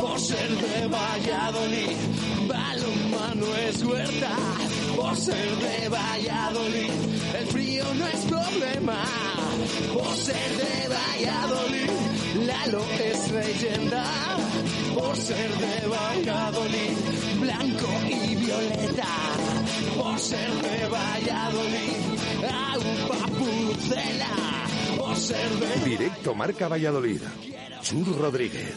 por ser de Valladolid. Balonmano es huerta por ser de Valladolid. El frío no es problema por ser de Valladolid. Lalo es leyenda por ser de Valladolid. Blanco y violeta por ser de Valladolid. Agua pucela por ser de Directo Marca Valladolid. Chur Rodríguez.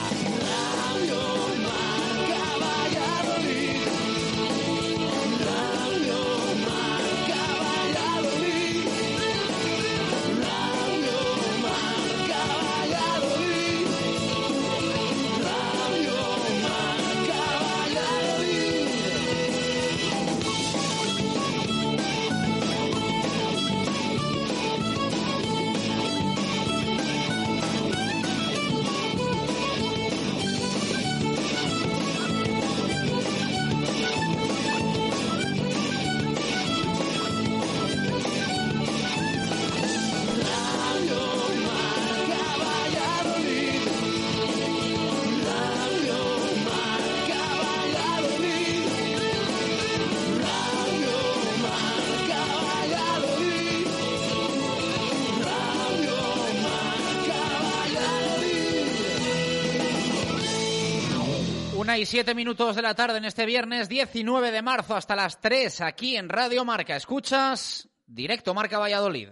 Y siete minutos de la tarde en este viernes 19 de marzo hasta las 3 aquí en Radio Marca. Escuchas directo Marca Valladolid.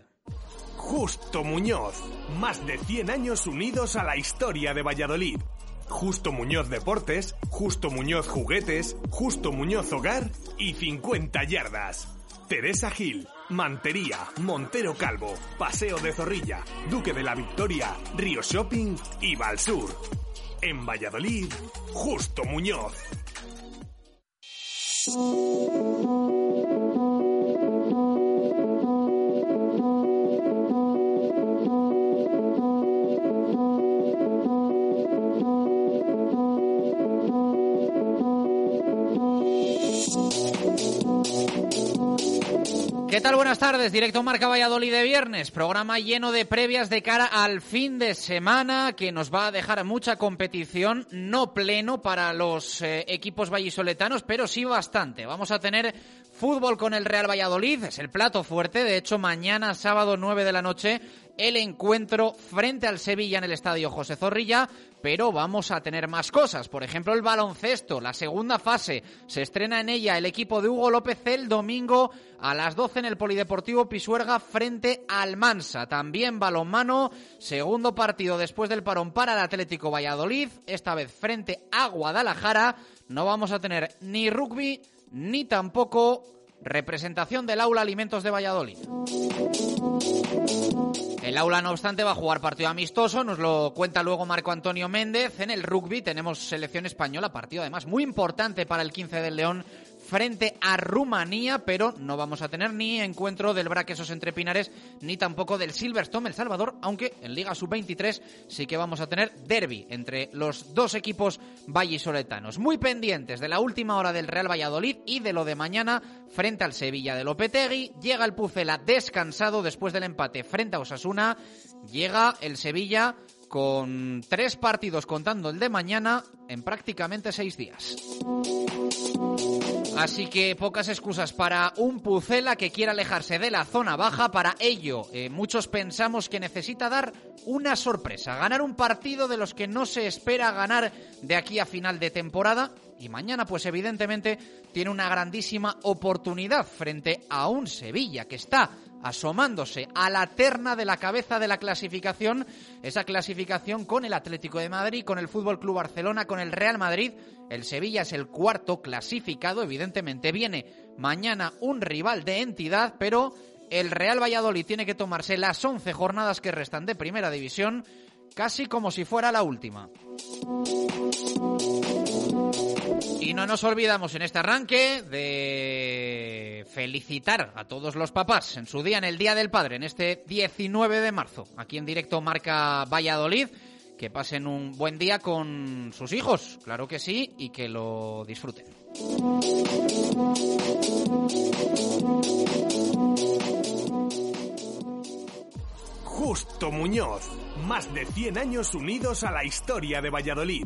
Justo Muñoz. Más de 100 años unidos a la historia de Valladolid. Justo Muñoz Deportes, Justo Muñoz Juguetes, Justo Muñoz Hogar y 50 Yardas. Teresa Gil, Mantería, Montero Calvo, Paseo de Zorrilla, Duque de la Victoria, Río Shopping y Valsur. En Valladolid, Justo Muñoz. ¿Qué tal? Buenas tardes. Directo Marca Valladolid de viernes. Programa lleno de previas de cara al fin de semana que nos va a dejar mucha competición. No pleno para los eh, equipos vallisoletanos, pero sí bastante. Vamos a tener fútbol con el Real Valladolid. Es el plato fuerte. De hecho, mañana, sábado 9 de la noche, el encuentro frente al Sevilla en el estadio José Zorrilla, pero vamos a tener más cosas. Por ejemplo, el baloncesto, la segunda fase. Se estrena en ella el equipo de Hugo López el domingo a las 12 en el Polideportivo Pisuerga frente al Mansa. También balonmano, segundo partido después del parón para el Atlético Valladolid, esta vez frente a Guadalajara. No vamos a tener ni rugby ni tampoco representación del aula Alimentos de Valladolid. El aula, no obstante, va a jugar partido amistoso, nos lo cuenta luego Marco Antonio Méndez. En el rugby tenemos selección española, partido además muy importante para el 15 del León frente a Rumanía, pero no vamos a tener ni encuentro del Braquesos entre Pinares ni tampoco del Silverstone El Salvador, aunque en Liga Sub-23 sí que vamos a tener derby entre los dos equipos vallisoletanos. Muy pendientes de la última hora del Real Valladolid y de lo de mañana frente al Sevilla de Lopetegui. Llega el Pucela descansado después del empate frente a Osasuna. Llega el Sevilla con tres partidos contando el de mañana en prácticamente seis días. Así que pocas excusas para un Pucela que quiera alejarse de la zona baja. Para ello, eh, muchos pensamos que necesita dar una sorpresa, ganar un partido de los que no se espera ganar de aquí a final de temporada. Y mañana, pues evidentemente, tiene una grandísima oportunidad frente a un Sevilla que está asomándose a la terna de la cabeza de la clasificación, esa clasificación con el Atlético de Madrid, con el Fútbol Club Barcelona, con el Real Madrid. El Sevilla es el cuarto clasificado, evidentemente viene mañana un rival de entidad, pero el Real Valladolid tiene que tomarse las 11 jornadas que restan de Primera División casi como si fuera la última. Y no nos olvidamos en este arranque de felicitar a todos los papás en su día, en el Día del Padre, en este 19 de marzo, aquí en directo Marca Valladolid. Que pasen un buen día con sus hijos, claro que sí, y que lo disfruten. Justo Muñoz, más de 100 años unidos a la historia de Valladolid.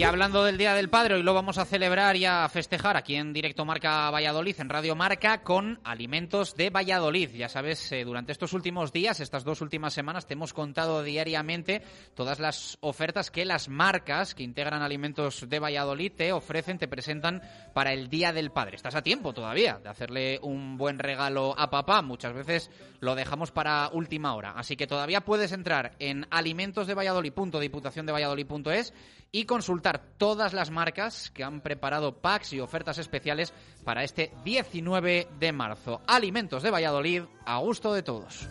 Y hablando del Día del Padre, hoy lo vamos a celebrar y a festejar aquí en Directo Marca Valladolid, en Radio Marca, con alimentos de Valladolid. Ya sabes, eh, durante estos últimos días, estas dos últimas semanas, te hemos contado diariamente todas las ofertas que las marcas que integran alimentos de Valladolid te ofrecen, te presentan para el Día del Padre. Estás a tiempo todavía de hacerle un buen regalo a papá. Muchas veces lo dejamos para última hora. Así que todavía puedes entrar en alimentosdevalladolid.diputaciondevalladolid.es y consultar todas las marcas que han preparado packs y ofertas especiales para este 19 de marzo. Alimentos de Valladolid, a gusto de todos.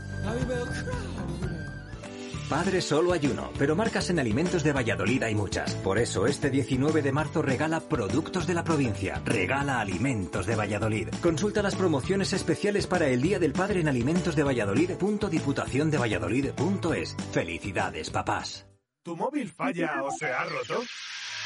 Padre solo hay uno, pero marcas en alimentos de Valladolid hay muchas. Por eso este 19 de marzo regala productos de la provincia. Regala alimentos de Valladolid. Consulta las promociones especiales para el Día del Padre en alimentosdevalladolid.diputaciondevalladolid.es. Felicidades, papás. ¿Tu móvil falla o se ha roto?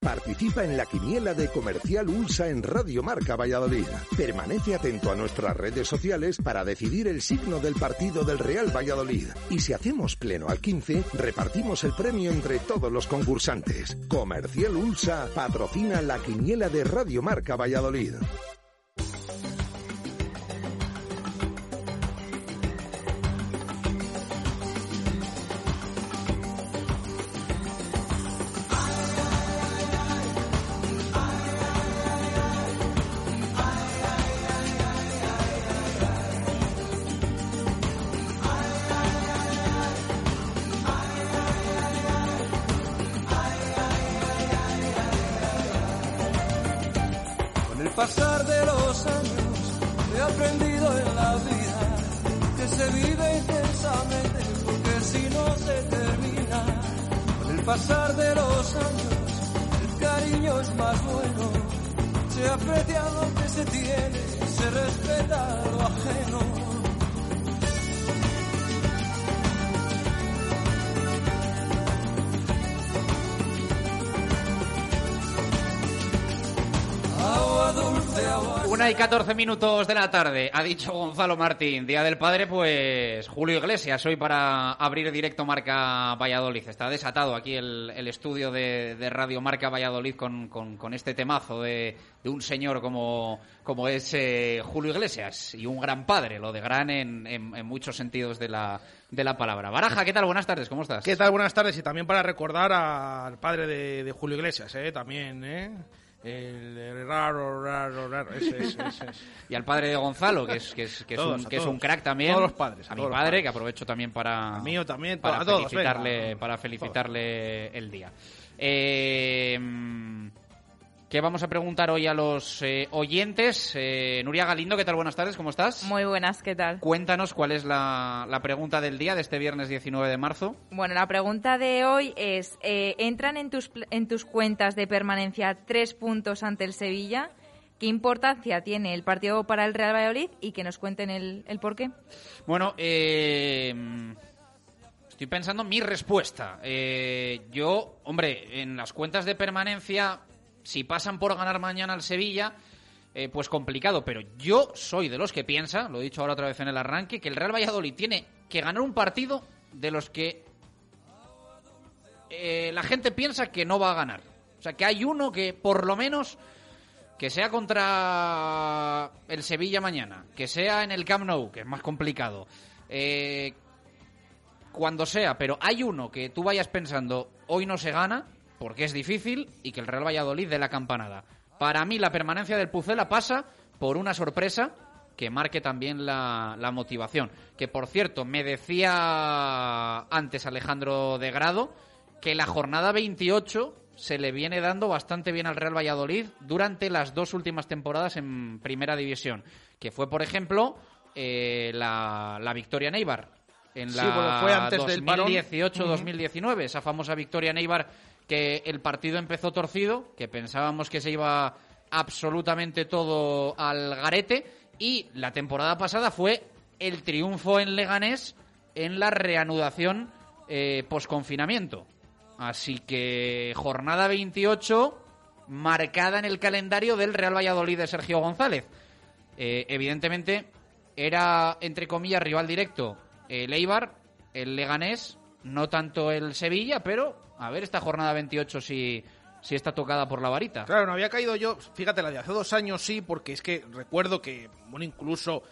Participa en la quiniela de Comercial Ulsa en Radio Marca Valladolid. Permanece atento a nuestras redes sociales para decidir el signo del partido del Real Valladolid. Y si hacemos pleno al 15, repartimos el premio entre todos los concursantes. Comercial Ulsa patrocina la quiniela de Radio Marca Valladolid. Si no se termina. Con el pasar de los años el cariño es más bueno. Se aprecia lo que se tiene, se respeta lo ajeno. Una y 14 minutos de la tarde, ha dicho Gonzalo Martín. Día del Padre, pues Julio Iglesias, hoy para abrir directo Marca Valladolid. Está desatado aquí el, estudio de, Radio Marca Valladolid con, este temazo de, de, un señor como, como es eh, Julio Iglesias y un gran padre, lo de gran en, en, en, muchos sentidos de la, de la palabra. Baraja, ¿qué tal? Buenas tardes, ¿cómo estás? ¿Qué tal? Buenas tardes y también para recordar al padre de, de Julio Iglesias, ¿eh? también, ¿eh? El raro, raro, raro. Ese, ese, ese. y al padre de Gonzalo, que es, que es, que todos, es, un, que es un crack también. Todos los padres. A, a mi padre, que aprovecho también para. Mío también, para a todos, felicitarle, venga. para felicitarle el día. Eh, ¿Qué vamos a preguntar hoy a los eh, oyentes? Eh, Nuria Galindo, ¿qué tal? Buenas tardes, ¿cómo estás? Muy buenas, ¿qué tal? Cuéntanos cuál es la, la, pregunta del día de este viernes 19 de marzo. Bueno, la pregunta de hoy es, eh, ¿entran en tus, en tus cuentas de permanencia tres puntos ante el Sevilla? ¿Qué importancia tiene el partido para el Real Valladolid? Y que nos cuenten el, el por qué. Bueno, eh... Estoy pensando mi respuesta. Eh, yo, hombre, en las cuentas de permanencia si pasan por ganar mañana al Sevilla, eh, pues complicado. Pero yo soy de los que piensa, lo he dicho ahora otra vez en el arranque, que el Real Valladolid tiene que ganar un partido de los que eh, la gente piensa que no va a ganar. O sea, que hay uno que por lo menos que sea contra el Sevilla mañana, que sea en el Camp Nou, que es más complicado. Eh, cuando sea, pero hay uno que tú vayas pensando, hoy no se gana, porque es difícil y que el Real Valladolid dé la campanada. Para mí la permanencia del Pucela pasa por una sorpresa que marque también la, la, motivación. Que por cierto, me decía antes Alejandro de Grado que la jornada 28 se le viene dando bastante bien al Real Valladolid durante las dos últimas temporadas en Primera División. Que fue, por ejemplo, eh, la, la victoria Neibar en la sí, bueno, fue antes 2018-2019, uh -huh. esa famosa victoria Neibar que el partido empezó torcido, que pensábamos que se iba absolutamente todo al garete y la temporada pasada fue el triunfo en Leganés en la reanudación eh, post-confinamiento. Así que jornada 28 marcada en el calendario del Real Valladolid de Sergio González. Eh, evidentemente era, entre comillas, rival directo el Eibar, el Leganés, no tanto el Sevilla, pero a ver esta jornada 28 si, si está tocada por la varita. Claro, no había caído yo, fíjate, la de hace dos años sí, porque es que recuerdo que, bueno, incluso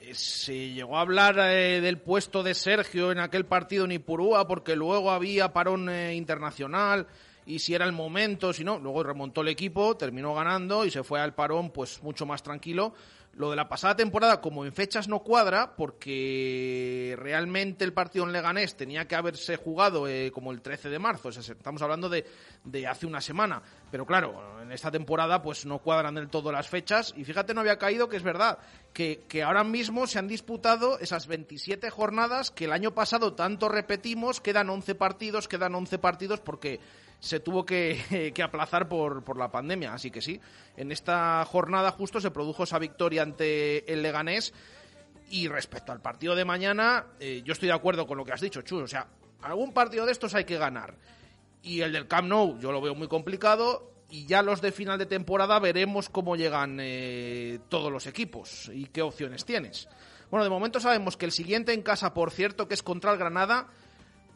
eh, se llegó a hablar eh, del puesto de Sergio en aquel partido en Ipurúa, porque luego había parón eh, internacional y si era el momento, si no, luego remontó el equipo, terminó ganando y se fue al parón pues mucho más tranquilo. Lo de la pasada temporada, como en fechas no cuadra, porque realmente el partido en Leganés tenía que haberse jugado eh, como el 13 de marzo, estamos hablando de, de, hace una semana. Pero claro, en esta temporada pues no cuadran del todo las fechas y fíjate, no había caído que es verdad, que, que ahora mismo se han disputado esas 27 jornadas que el año pasado tanto repetimos, quedan 11 partidos, quedan 11 partidos porque se tuvo que, que, aplazar por, por la pandemia. Así que sí, en esta jornada justo se produjo esa victoria ante el Leganés. Y respecto al partido de mañana, eh, yo estoy de acuerdo con lo que has dicho, Chus. O sea, algún partido de estos hay que ganar. Y el del Camp Nou yo lo veo muy complicado. Y ya los de final de temporada veremos cómo llegan eh, todos los equipos y qué opciones tienes. Bueno, de momento sabemos que el siguiente en casa, por cierto, que es contra el Granada,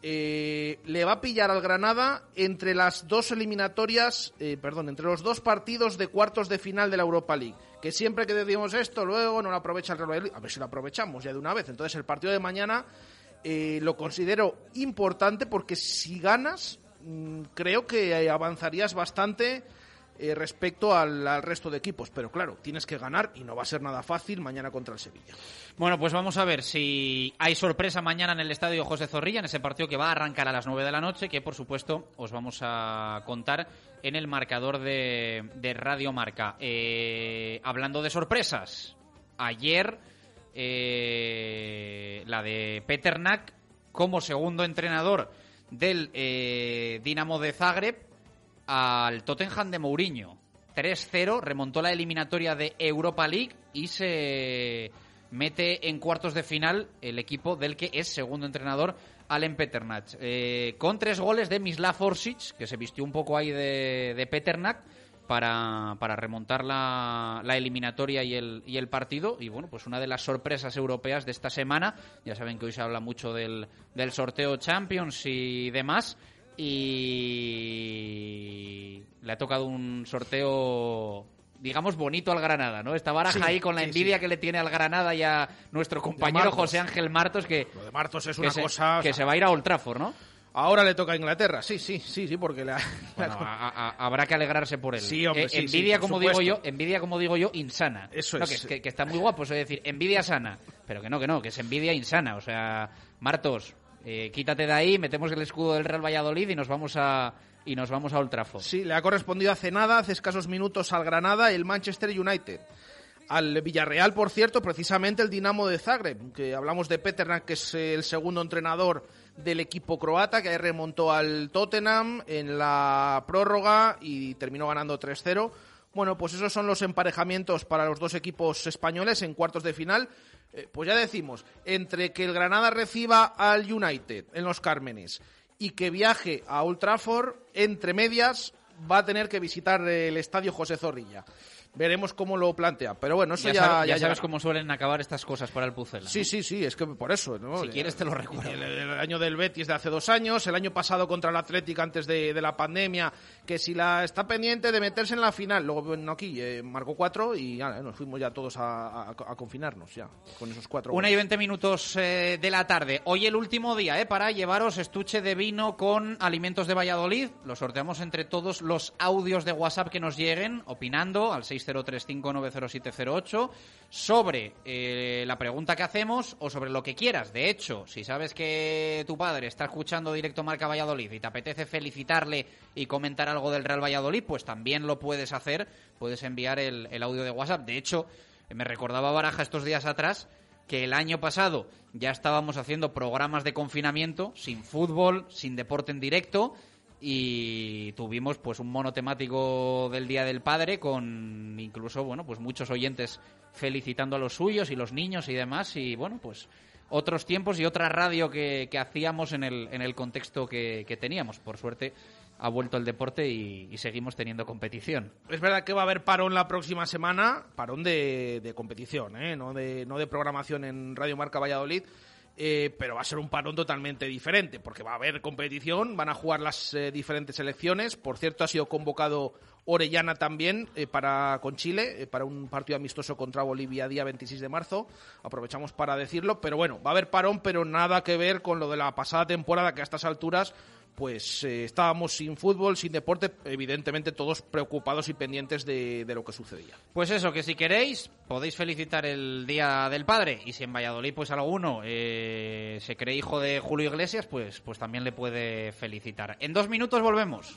eh, le va a pillar al Granada entre las dos eliminatorias, eh, perdón, entre los dos partidos de cuartos de final de la Europa League. Que siempre que decimos esto, luego no lo aprovecha el Real Madrid. A ver si lo aprovechamos ya de una vez. Entonces, el partido de mañana eh, lo considero importante porque si ganas, mmm, creo que avanzarías bastante eh, respecto al, resto de equipos. Pero claro, tienes que ganar y no va a ser nada fácil mañana contra el Sevilla. Bueno, pues vamos a ver si hay sorpresa mañana en el estadio José Zorrilla, en ese partido que va a arrancar a las 9 de la noche, que por supuesto os vamos a contar en el marcador de, Radio Marca. Eh, hablando de sorpresas, ayer eh, la de Peternak como segundo entrenador del Dinamo de Zagreb al Tottenham de Mourinho. 3-0, remontó la eliminatoria de Europa League y se mete en cuartos de final el equipo del que es segundo entrenador, Alen Peternak. Eh, con tres goles de Mislav Orsic, que se vistió un poco ahí de, de para, para remontar la, la eliminatoria y el, y el partido. Y bueno, pues una de las sorpresas europeas de esta semana. Ya saben que hoy se habla mucho del, del sorteo Champions y demás. Y le ha tocado un sorteo digamos, bonito al Granada, ¿no? Esta baraja Sí, ahí con la sí, envidia sí. que le tiene al Granada y a nuestro compañero. José Ángel Martos, que, Lo de Martos es una cosa... que se va a ir a Old Trafford, ¿no? Ahora le toca a Inglaterra, sí, sí, sí, sí, porque la... Bueno, a- a- habrá que alegrarse por él. Sí, hombre, Eh, sí, sí, envidia, por como digo yo, envidia, como digo yo, insana. Eso No, es. Que, que- que está muy guapo, eso de decir, envidia sana. Pero que no, que no, que es envidia insana. O sea, Martos, eh, quítate de ahí, metemos el escudo del Real Valladolid y nos vamos a y nos vamos a Old. Sí, le ha correspondido hace nada, hace escasos minutos al Granada, el Manchester United. Al Villarreal, por cierto, precisamente el Dinamo de Zagreb, que hablamos de Peternak, que es el segundo entrenador del equipo croata, que remontó al Tottenham en la prórroga y terminó ganando 3-0. Bueno, pues esos son los emparejamientos para los dos equipos españoles en cuartos de final. Eh, pues ya decimos, entre que el Granada reciba al United en los Cármenes y que viaje a Old Trafford, entre medias, va a tener que visitar el estadio José Zorrilla. Veremos cómo lo plantea. Pero bueno, eso ya, ya, sabes, ya ya sabes llegará. cómo suelen acabar estas cosas para el Pucela. Sí, sí, sí, es que por eso. ¿no? Si quieres te lo recuerdo. El, el año del Betis de hace dos años, el año pasado contra el Atlético antes de, de la pandemia, que si la está pendiente de meterse en la final, luego bueno, aquí eh, marcó cuatro y ya, eh, nos fuimos ya todos a, a- a confinarnos ya, con esos cuatro. Una y veinte minutos eh, de la tarde. Hoy el último día eh, para llevaros estuche de vino con alimentos de Valladolid. Lo sorteamos entre todos los audios de WhatsApp que nos lleguen, opinando al 6035900708 sobre eh, la pregunta que hacemos o sobre lo que quieras. De hecho, si sabes que tu padre está escuchando directo Marca Valladolid y te apetece felicitarle y comentar algo del Real Valladolid, pues también lo puedes hacer. Puedes enviar el, el audio de WhatsApp. De hecho, me recordaba Baraja estos días atrás que el año pasado ya estábamos haciendo programas de confinamiento sin fútbol, sin deporte en directo y tuvimos pues un mono temático del Día del Padre con incluso bueno pues muchos oyentes felicitando a los suyos y los niños y demás y bueno pues otros tiempos y otra radio que, hacíamos en el, en el contexto que, que teníamos. Por suerte ha vuelto el deporte y, y seguimos teniendo competición. Es verdad que va a haber parón la próxima semana, parón de, de competición, ¿eh? no, de, no de programación en Radio Marca Valladolid, eh, pero va a ser un parón totalmente diferente, porque va a haber competición, van a jugar las eh, diferentes selecciones. Por cierto, ha sido convocado Orellana también eh, para con Chile, para un partido amistoso contra Bolivia día 26 de marzo. Aprovechamos para decirlo, pero bueno, va a haber parón, pero nada que ver con lo de la pasada temporada, que a estas alturas pues eh, estábamos sin fútbol, sin deporte, evidentemente todos preocupados y pendientes de, lo que sucedía. Pues eso, que si queréis podéis felicitar el Día del Padre y si en Valladolid pues alguno eh, se cree hijo de Julio Iglesias, pues, pues también le puede felicitar. En dos minutos volvemos.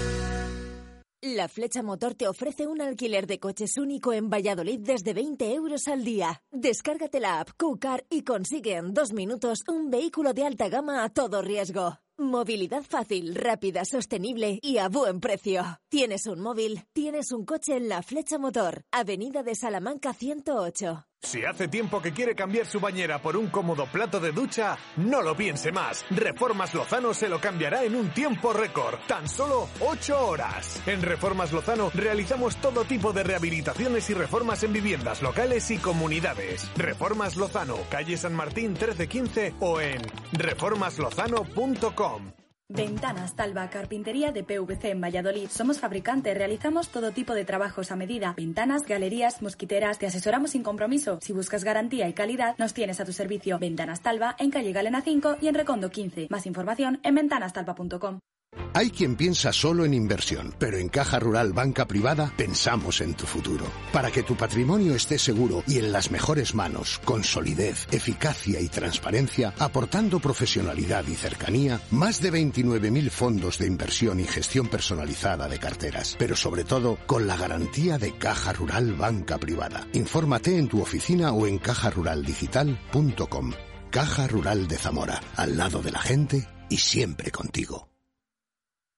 La Flecha Motor te ofrece un alquiler de coches único en Valladolid desde 20 euros al día. Descárgate la app QCar y consigue en dos minutos un vehículo de alta gama a todo riesgo. Movilidad fácil, rápida, sostenible y a buen precio. Tienes un móvil, tienes un coche en La Flecha Motor, Avenida de Salamanca 108. Si hace tiempo que quiere cambiar su bañera por un cómodo plato de ducha, no lo piense más. Reformas Lozano se lo cambiará en un tiempo récord, tan solo 8 horas. En Reformas Lozano realizamos todo tipo de rehabilitaciones y reformas en viviendas locales y comunidades. Reformas Lozano, calle San Martín 1315 o en reformaslozano.com. Ventanas Talva Carpintería de PVC en Valladolid. Somos fabricantes, realizamos todo tipo de trabajos a medida. Ventanas, galerías, mosquiteras, te asesoramos sin compromiso. Si buscas garantía y calidad, nos tienes a tu servicio. Ventanas Talva en calle Galena 5 y en Recondo 15. Más información en ventanastalva.com. Hay quien piensa solo en inversión, pero en Caja Rural Banca Privada pensamos en tu futuro. Para que tu patrimonio esté seguro y en las mejores manos, con solidez, eficacia y transparencia, aportando profesionalidad y cercanía, más de 29.000 fondos de inversión y gestión personalizada de carteras, pero sobre todo con la garantía de Caja Rural Banca Privada. Infórmate en tu oficina o en cajaruraldigital.com. Caja Rural de Zamora, al lado de la gente y siempre contigo.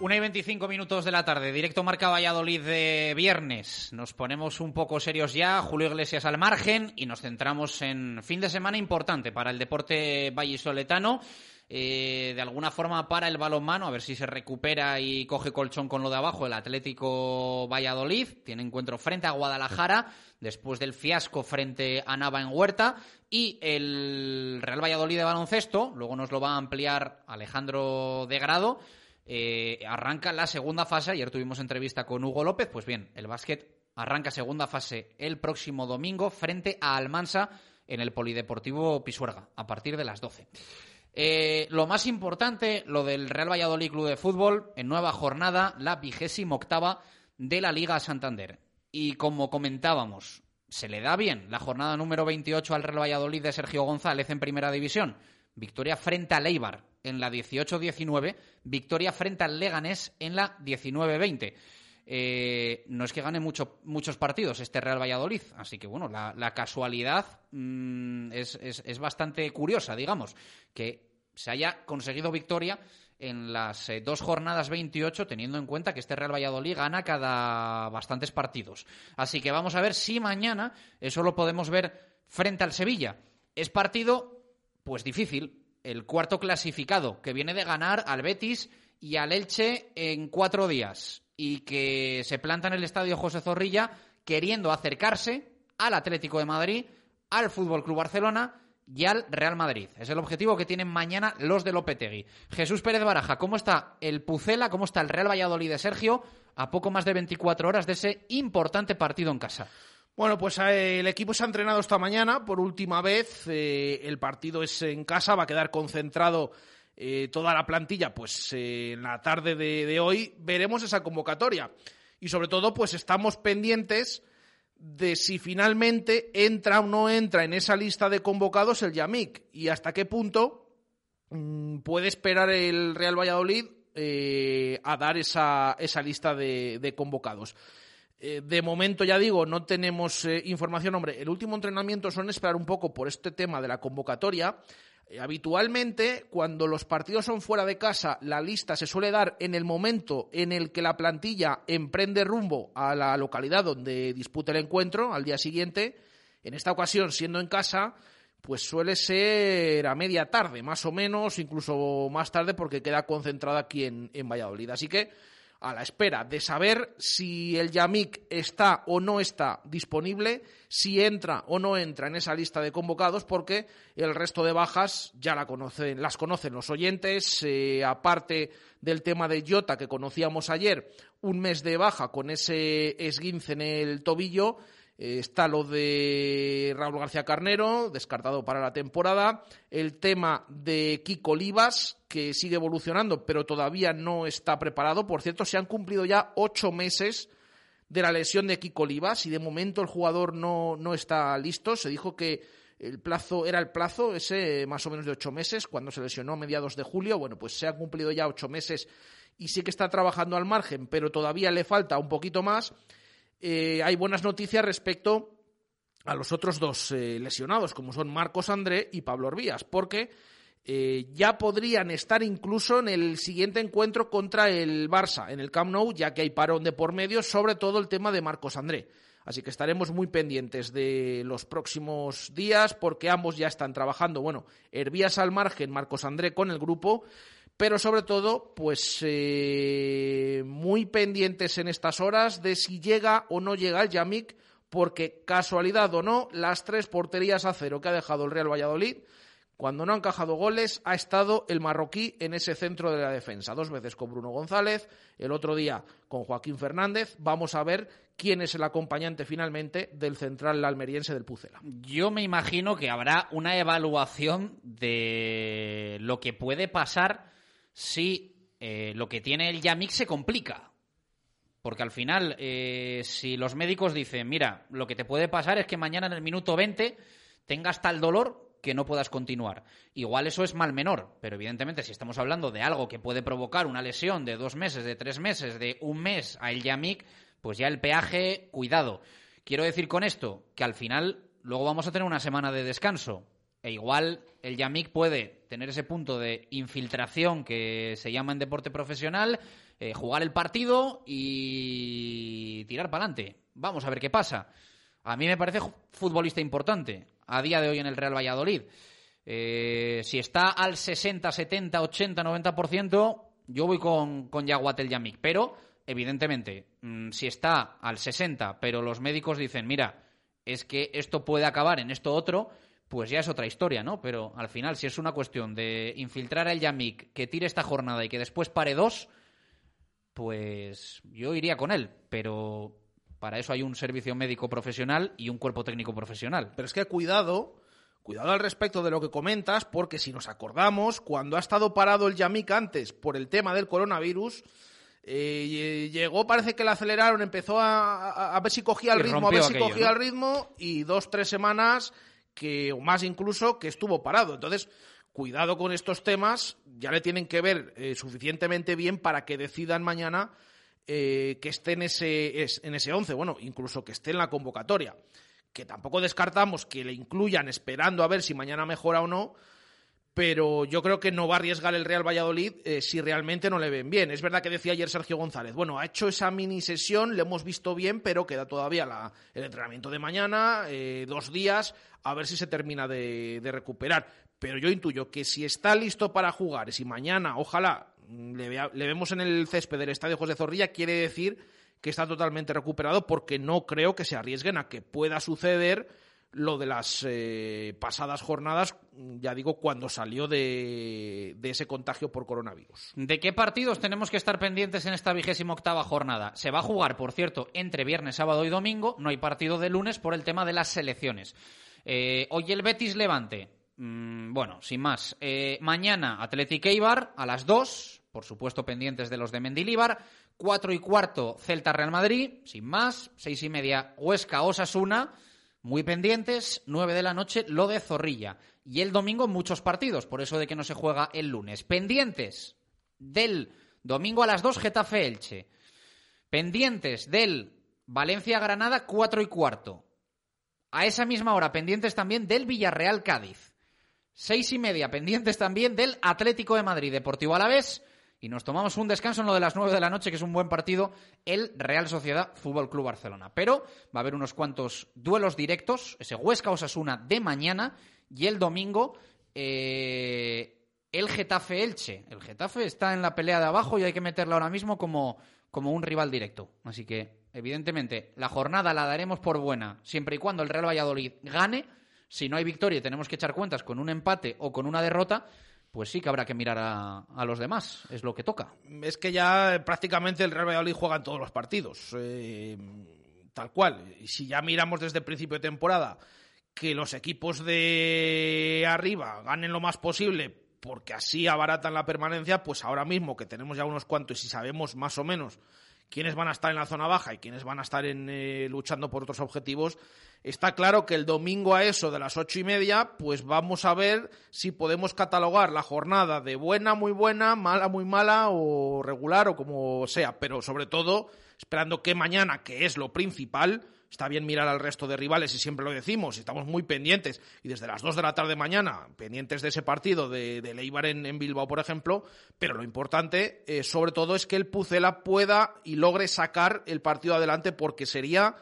Una y 25 minutos de la tarde, directo Marca Valladolid de viernes. Nos ponemos un poco serios ya, Julio Iglesias al margen y nos centramos en fin de semana importante para el deporte vallisoletano. Eh, de alguna forma para el balonmano, a ver si se recupera y coge colchón con lo de abajo el Atlético Valladolid. Tiene encuentro frente a Guadalajara después del fiasco frente a Nava en Huerta. Y el Real Valladolid de baloncesto, luego nos lo va a ampliar Alejandro de Grado eh, arranca la segunda fase. Ayer tuvimos entrevista con Hugo López. Pues bien, el básquet arranca segunda fase el próximo domingo frente a Almansa en el Polideportivo Pisuerga a partir de las 12. Eh, lo más importante, lo del Real Valladolid Club de Fútbol, en nueva jornada, la vigésima octava de la Liga Santander. Y como comentábamos, se le da bien la jornada número 28 al Real Valladolid de Sergio González en Primera División. Victoria frente a Leibar en la 18-19, victoria frente al Leganés en la 19-20. Eh, no es que gane muchos partidos este Real Valladolid, así que bueno, la, casualidad mm, es, bastante curiosa, digamos, que se haya conseguido victoria en las eh, dos jornadas 28, teniendo en cuenta que este Real Valladolid gana cada bastantes partidos. Así que vamos a ver si mañana eso lo podemos ver frente al Sevilla. Es partido, pues difícil, el cuarto clasificado, que viene de ganar al Betis y al Elche en cuatro días, y que se planta en el estadio José Zorrilla queriendo acercarse al Atlético de Madrid, al Fútbol Club Barcelona y al Real Madrid. Es el objetivo que tienen mañana los de Lopetegui. Jesús Pérez Baraja, ¿cómo está el Pucela? ¿Cómo está el Real Valladolid de Sergio? A poco más de 24 horas de ese importante partido en casa. Bueno, pues eh, el equipo se ha entrenado esta mañana por última vez. Eh, el partido es en casa, va a quedar concentrado eh, toda la plantilla, pues en la tarde de, hoy veremos esa convocatoria. Y sobre todo, pues estamos pendientes de si finalmente entra o no entra en esa lista de convocados el Yamik y hasta qué punto mm, puede esperar el Real Valladolid a dar esa, esa lista de convocados. Eh, de momento, ya digo, no tenemos eh, información. Hombre, el último entrenamiento son esperar un poco por este tema de la convocatoria. Eh, habitualmente, cuando los partidos son fuera de casa, la lista se suele dar en el momento en el que la plantilla emprende rumbo a la localidad donde disputa el encuentro, al día siguiente. En esta ocasión, siendo en casa, pues suele ser a media tarde, más o menos, incluso más tarde, porque queda concentrada aquí en, en Valladolid. Así que a la espera de saber si el Yamik está o no está disponible, si entra o no entra en esa lista de convocados, porque el resto de bajas ya la conocen, las conocen los oyentes, eh, aparte del tema de Jota que conocíamos ayer, un mes de baja con ese esguince en el tobillo, eh, está lo de Raúl García Carnero, descartado para la temporada. El tema de Kiko Olivas, que sigue evolucionando, pero todavía no está preparado. Por cierto, se han cumplido ya ocho meses de la lesión de Kiko Olivas y de momento el jugador no, no está listo. Se dijo que el plazo era el plazo, ese más o menos de ocho meses, cuando se lesionó a mediados de julio. Bueno, pues se han cumplido ya ocho meses y sí que está trabajando al margen, pero todavía le falta un poquito más. Eh, hay buenas noticias respecto a los otros dos eh, lesionados, como son Marcos André y Pablo Orbías, porque eh, ya podrían estar incluso en el siguiente encuentro contra el Barça, en el Camp Nou, ya que hay parón de por medio, sobre todo el tema de Marcos André. Así que estaremos muy pendientes de los próximos días porque ambos ya están trabajando. Bueno, Hervías al margen, Marcos André con el grupo, pero sobre todo, pues eh, muy pendientes en estas horas de si llega o no llega el Yamik, porque casualidad o no, las tres porterías a cero que ha dejado el Real Valladolid cuando no ha encajado goles, ha estado el marroquí en ese centro de la defensa. Dos veces con Bruno González, el otro día con Joaquín Fernández. Vamos a ver quién es el acompañante finalmente del central almeriense del Pucela. Yo me imagino que habrá una evaluación de lo que puede pasar si eh, lo que tiene el Yamik se complica. Porque al final, eh, si los médicos dicen, mira, lo que te puede pasar es que mañana en el minuto 20 tengas tal dolor que no puedas continuar. Igual eso es mal menor, pero evidentemente si estamos hablando de algo que puede provocar una lesión de dos meses, de tres meses, de un mes a el Yamik, pues ya el peaje, cuidado. Quiero decir con esto que al final luego vamos a tener una semana de descanso. E igual el Yamik puede tener ese punto de infiltración que se llama en deporte profesional, eh, jugar el partido y tirar para adelante. Vamos a ver qué pasa. A mí me parece futbolista importante a día de hoy en el Real Valladolid. Eh, si está al 60, 70, 80, 90%, yo voy con, con Yaguatel Yamik. Pero, evidentemente, mm, si está al 60, pero los médicos dicen, mira, es que esto puede acabar en esto otro, pues ya es otra historia, ¿no? Pero al final, si es una cuestión de infiltrar al Yamik, que tire esta jornada y que después pare dos, pues yo iría con él. Pero para eso hay un servicio médico profesional y un cuerpo técnico profesional. Pero es que cuidado, cuidado al respecto de lo que comentas, porque si nos acordamos, cuando ha estado parado el Yamik antes por el tema del coronavirus, eh, llegó, parece que le aceleraron, empezó a, ver si cogía el ritmo, a ver si cogía el ritmo, y dos, tres semanas, que, o más incluso, que estuvo parado. Entonces, cuidado con estos temas, ya le tienen que ver eh, suficientemente bien para que decidan mañana eh, que esté en ese, en ese 11, bueno, incluso que esté en la convocatoria. Que tampoco descartamos que le incluyan esperando a ver si mañana mejora o no, pero yo creo que no va a arriesgar el Real Valladolid eh, si realmente no le ven bien. Es verdad que decía ayer Sergio González, bueno, ha hecho esa mini sesión, le hemos visto bien, pero queda todavía la, el entrenamiento de mañana, eh, dos días, a ver si se termina de, recuperar. Pero yo intuyo que si está listo para jugar, si mañana, ojalá, le, vemos en el césped del Estadio José Zorrilla, quiere decir que está totalmente recuperado porque no creo que se arriesguen a que pueda suceder lo de las eh, pasadas jornadas, ya digo, cuando salió de, de, ese contagio por coronavirus. ¿De qué partidos tenemos que estar pendientes en esta vigésima octava jornada? Se va a jugar, por cierto, entre viernes, sábado y domingo. No hay partido de lunes por el tema de las selecciones. Eh, hoy el Betis Levante. Mm, bueno, sin más. Eh, mañana Athletic Eibar a las 2 por supuesto pendientes de los de Mendilíbar. Cuatro y cuarto, Celta Real Madrid, sin más. Seis y media, Huesca Osasuna, muy pendientes. Nueve de la noche, lo de Zorrilla. Y el domingo muchos partidos, por eso de que no se juega el lunes. Pendientes del domingo a las dos, Getafe Elche. Pendientes del Valencia Granada, cuatro y cuarto. A esa misma hora, pendientes también del Villarreal Cádiz. Seis y media, pendientes también del Atlético de Madrid, Deportivo Alavés y nos tomamos un descanso en lo de las 9 de la noche, que es un buen partido, el Real Sociedad Fútbol Club Barcelona. Pero va a haber unos cuantos duelos directos, ese Huesca Osasuna de mañana y el domingo eh, el Getafe Elche. El Getafe está en la pelea de abajo y hay que meterlo ahora mismo como, como un rival directo. Así que, evidentemente, la jornada la daremos por buena siempre y cuando el Real Valladolid gane. Si no hay victoria y tenemos que echar cuentas con un empate o con una derrota, pues sí que habrá que mirar a, los demás, es lo que toca. Es que ya prácticamente el Real Valladolid juega en todos los partidos, eh, tal cual. Y si ya miramos desde el principio de temporada que los equipos de arriba ganen lo más posible porque así abaratan la permanencia, pues ahora mismo que tenemos ya unos cuantos y sabemos más o menos quiénes van a estar en la zona baja y quiénes van a estar en, eh, luchando por otros objetivos, está claro que el domingo a eso de las ocho y media, pues vamos a ver si podemos catalogar la jornada de buena, muy buena, mala, muy mala o regular o como sea, pero sobre todo esperando que mañana, que es lo principal, está bien mirar al resto de rivales y siempre lo decimos, estamos muy pendientes. Y desde las 2 de la tarde mañana pendientes de ese partido de, de Leibar en, Bilbao, por ejemplo, pero lo importante eh, sobre todo es que el Pucela pueda y logre sacar el partido adelante porque sería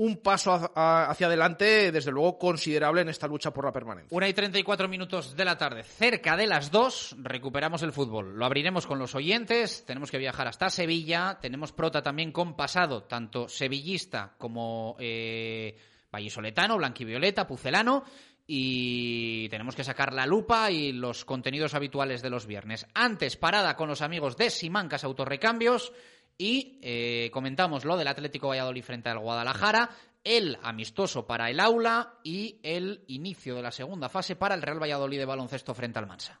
un paso hacia adelante, desde luego, considerable en esta lucha por la permanencia. Una y 34 minutos de la tarde, cerca de las dos, recuperamos el fútbol. Lo abriremos con los oyentes, tenemos que viajar hasta Sevilla, tenemos prota también con pasado, tanto sevillista como eh, vallisoletano, blanquivioleta, pucelano, y tenemos que sacar la lupa y los contenidos habituales de los viernes. Antes, parada con los amigos de Simancas Autorrecambios y eh, comentamos lo del Atlético Valladolid frente al Guadalajara, el amistoso para el aula y el inicio de la segunda fase para el Real Valladolid de baloncesto frente al Mansa.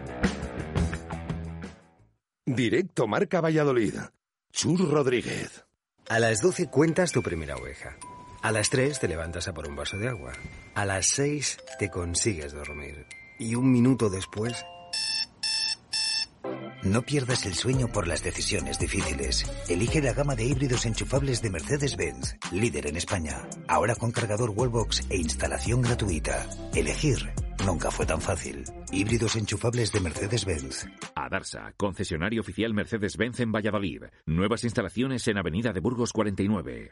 Directo Marca Valladolid. Chur Rodríguez. A las 12 cuentas tu primera oveja. A las 3 te levantas a por un vaso de agua. A las 6 te consigues dormir. Y un minuto después... No pierdas el sueño por las decisiones difíciles. Elige la gama de híbridos enchufables de Mercedes-Benz, líder en España. Ahora con cargador Wallbox e instalación gratuita. Elegir Nunca fue tan fácil. Híbridos enchufables de Mercedes-Benz. Adarsa, concesionario oficial Mercedes-Benz en Valladolid. Nuevas instalaciones en Avenida de Burgos 49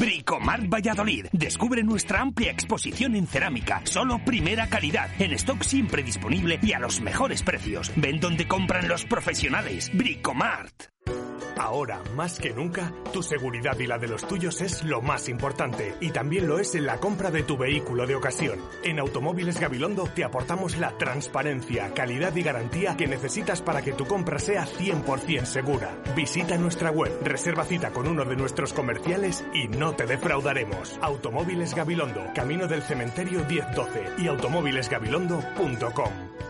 Bricomart Valladolid. Descubre nuestra amplia exposición en cerámica. Solo primera calidad. En stock siempre disponible y a los mejores precios. Ven donde compran los profesionales. Bricomart. Ahora, más que nunca, tu seguridad y la de los tuyos es lo más importante y también lo es en la compra de tu vehículo de ocasión. En Automóviles Gabilondo te aportamos la transparencia, calidad y garantía que necesitas para que tu compra sea 100% segura. Visita nuestra web, reserva cita con uno de nuestros comerciales y no te defraudaremos. Automóviles Gabilondo, Camino del Cementerio 1012 y automóvilesgabilondo.com.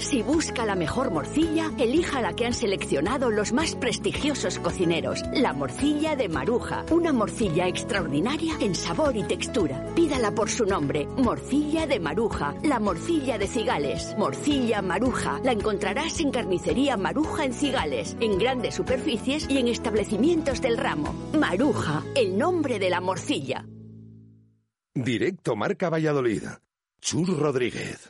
Si busca la mejor morcilla, elija la que han seleccionado los más prestigiosos cocineros, la morcilla de Maruja. Una morcilla extraordinaria en sabor y textura. Pídala por su nombre, morcilla de Maruja, la morcilla de Cigales. Morcilla Maruja, la encontrarás en carnicería Maruja en Cigales, en grandes superficies y en establecimientos del ramo. Maruja, el nombre de la morcilla. Directo Marca Valladolid. Chur Rodríguez.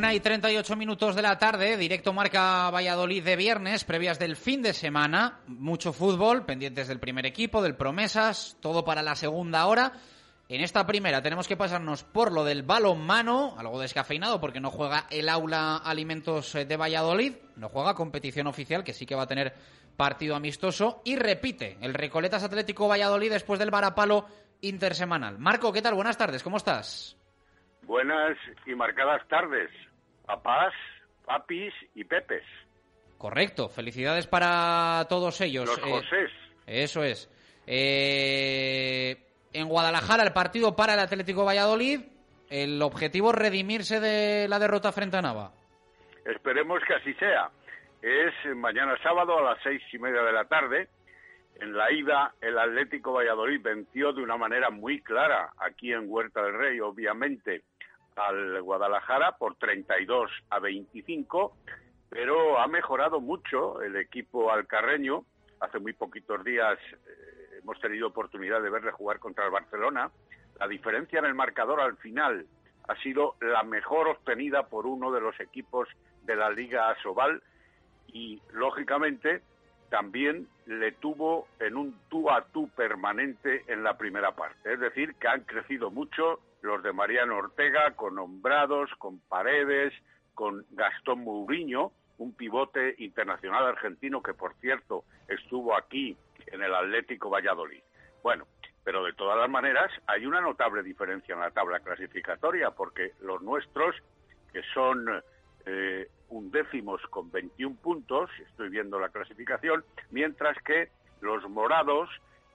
Una y 38 minutos de la tarde, directo marca Valladolid de viernes, previas del fin de semana. Mucho fútbol, pendientes del primer equipo, del Promesas, todo para la segunda hora. En esta primera tenemos que pasarnos por lo del balonmano, algo descafeinado porque no juega el aula Alimentos de Valladolid, no juega competición oficial, que sí que va a tener partido amistoso, y repite el Recoletas Atlético Valladolid después del varapalo intersemanal. Marco, ¿qué tal? Buenas tardes, ¿cómo estás? Buenas y marcadas tardes, papás, papis y pepes. Correcto, felicidades para todos ellos. Los Eh, Josés. eso es. Eh, en Guadalajara el partido para el Atlético Valladolid. El objetivo redimirse de la derrota frente a Nava. Esperemos que así sea. Es mañana sábado a las seis y media de la tarde. En la ida, el Atlético Valladolid venció de una manera muy clara aquí en Huerta del Rey, obviamente, al Guadalajara por 32 a 25, pero ha mejorado mucho el equipo alcarreño. Hace muy poquitos días eh, hemos tenido oportunidad de verle jugar contra el Barcelona. La diferencia en el marcador al final ha sido la mejor obtenida por uno de los equipos de la Liga Asobal y, lógicamente, también le tuvo en un tú a tú permanente en la primera parte. Es decir, que han crecido mucho los de Mariano Ortega, con Nombrados, con Paredes, con Gastón Mourinho, un pivote internacional argentino que, por cierto, estuvo aquí en el Atlético Valladolid. Bueno, pero de todas las maneras hay una notable diferencia en la tabla clasificatoria, porque los nuestros, que son eh, undécimos con 21 puntos, estoy viendo la clasificación, mientras que los morados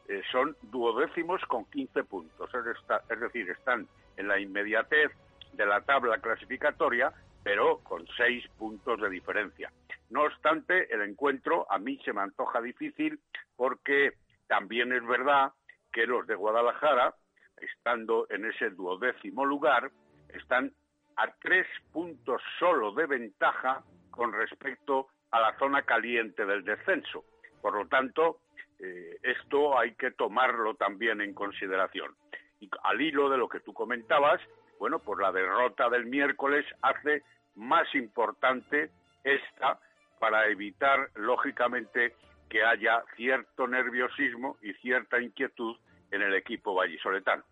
eh, son duodécimos con 15 puntos, es, decir, están en la inmediatez de la tabla clasificatoria, pero con seis puntos de diferencia. No obstante, el encuentro a mí se me antoja difícil porque también es verdad que los de Guadalajara, estando en ese duodécimo lugar, están a tres puntos solo de ventaja con respecto a la zona caliente del descenso. Por lo tanto, eh, esto hay que tomarlo también en consideración. Y al hilo de lo que tú comentabas, bueno, pues la derrota del miércoles hace más importante esta para evitar, lógicamente, que haya cierto nerviosismo y cierta inquietud en el equipo vallisoletano.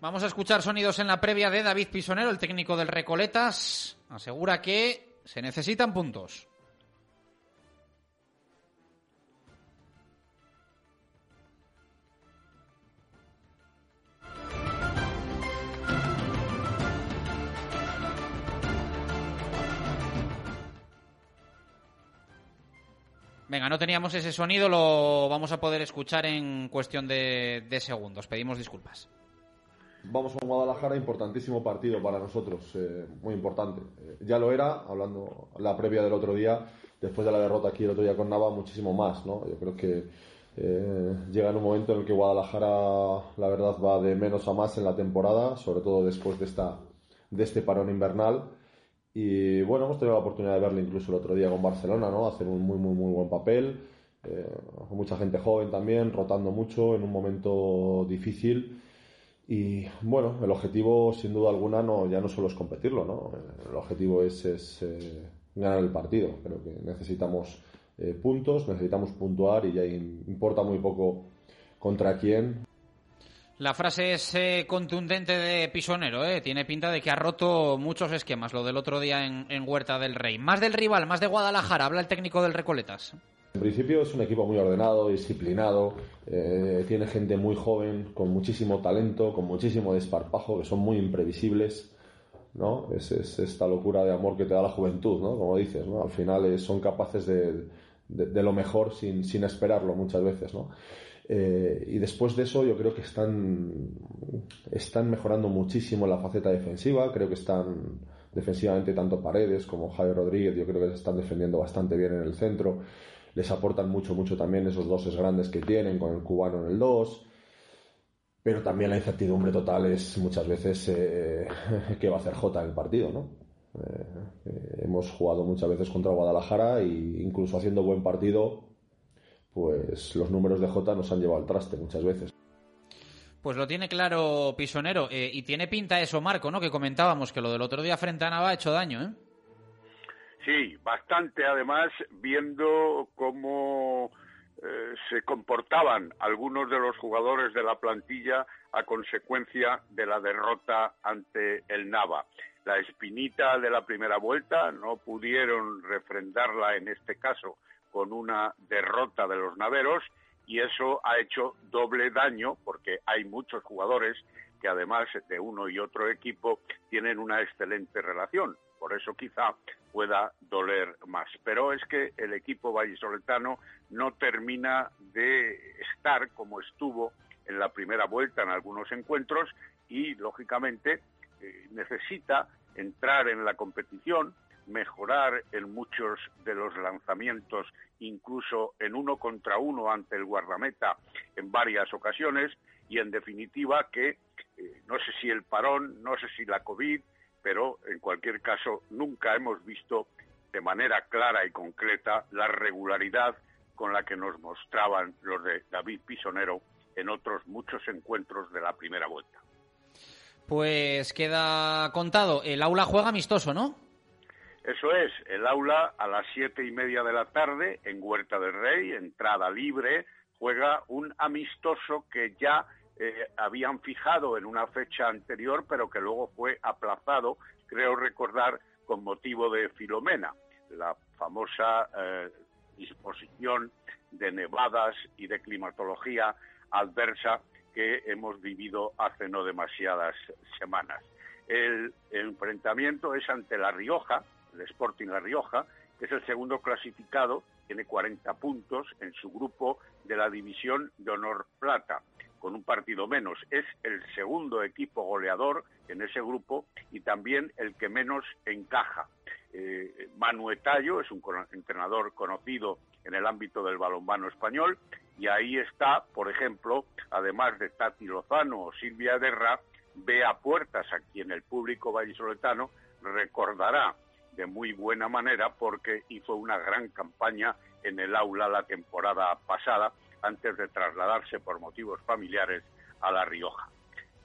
Vamos a escuchar sonidos en la previa de David Pisonero, el técnico del Recoletas. Asegura que se necesitan puntos. Venga, no teníamos ese sonido, lo vamos a poder escuchar en cuestión de, segundos. Pedimos disculpas. Vamos a Guadalajara, importantísimo partido para nosotros, eh, muy importante. Eh, ya lo era, hablando la previa del otro día, después de la derrota aquí el otro día con Nava, muchísimo más, ¿no? Yo creo que eh, llega en un momento en el que Guadalajara, la verdad, va de menos a más en la temporada, sobre todo después de, esta, de este parón invernal. Y bueno, hemos tenido la oportunidad de verle incluso el otro día con Barcelona, ¿no? Hacer un muy, muy, muy buen papel. Eh, mucha gente joven también, rotando mucho en un momento difícil. Y bueno, el objetivo sin duda alguna no, ya no solo es competirlo, ¿no? El objetivo es, es, eh, ganar el partido. Creo que necesitamos eh, puntos, necesitamos puntuar y ya im- importa muy poco contra quién. La frase es eh, contundente de Pisonero, ¿eh? tiene pinta de que ha roto muchos esquemas, lo del otro día en, Huerta del Rey. Más del rival, más de Guadalajara, habla el técnico del Recoletas. En principio es un equipo muy ordenado, disciplinado, eh, tiene gente muy joven, con muchísimo talento, con muchísimo desparpajo, que son muy imprevisibles, ¿no? Es, es esta locura de amor que te da la juventud, ¿no? Como dices, ¿no? Al final son capaces de lo mejor sin, sin esperarlo muchas veces, ¿no? Eh, y después de eso yo creo que están, están mejorando muchísimo la faceta defensiva, creo que están defensivamente tanto Paredes como Javier Rodríguez, yo creo que se están defendiendo bastante bien en el centro, les aportan mucho, mucho también esos doses grandes que tienen con el cubano en el 2, pero también la incertidumbre total es muchas veces eh, qué va a hacer Jota en el partido, ¿no? Eh, eh, hemos jugado muchas veces contra Guadalajara e incluso haciendo buen partido, pues los números de Jota nos han llevado al traste muchas veces. Pues lo tiene claro Pisonero. Eh, y tiene pinta eso, Marco, ¿no? Que comentábamos que lo del otro día frente a Nava ha hecho daño, ¿eh? Sí, bastante además, viendo cómo eh, se comportaban algunos de los jugadores de la plantilla a consecuencia de la derrota ante el Nava. La espinita de la primera vuelta no pudieron refrendarla en este caso con una derrota de los naveros y eso ha hecho doble daño porque hay muchos jugadores que además de uno y otro equipo tienen una excelente relación. Por eso quizá pueda doler más. Pero es que el equipo vallisoletano no termina de estar como estuvo en la primera vuelta en algunos encuentros y, lógicamente, eh, necesita entrar en la competición, mejorar en muchos de los lanzamientos, incluso en uno contra uno ante el guardameta en varias ocasiones y, en definitiva, que eh, no sé si el parón, no sé si la COVID, pero en cualquier caso nunca hemos visto de manera clara y concreta la regularidad con la que nos mostraban los de David Pisonero en otros muchos encuentros de la primera vuelta. Pues queda contado, el aula juega amistoso, ¿no? Eso es, el aula a las siete y media de la tarde en Huerta del Rey, entrada libre, juega un amistoso que ya eh, habían fijado en una fecha anterior, pero que luego fue aplazado, creo recordar, con motivo de Filomena, la famosa eh, disposición de nevadas y de climatología adversa que hemos vivido hace no demasiadas semanas. El, enfrentamiento es ante La Rioja, el Sporting La Rioja, que es el segundo clasificado, tiene 40 puntos en su grupo de la División de Honor Plata con un partido menos. Es el segundo equipo goleador en ese grupo y también el que menos encaja. Eh, Manu Etallo es un entrenador conocido en el ámbito del balonmano español y ahí está, por ejemplo, además de Tati Lozano o Silvia Derra, Bea Puertas, a quien el público vallisoletano recordará de muy buena manera porque hizo una gran campaña en el aula la temporada pasada antes de trasladarse por motivos familiares a La Rioja.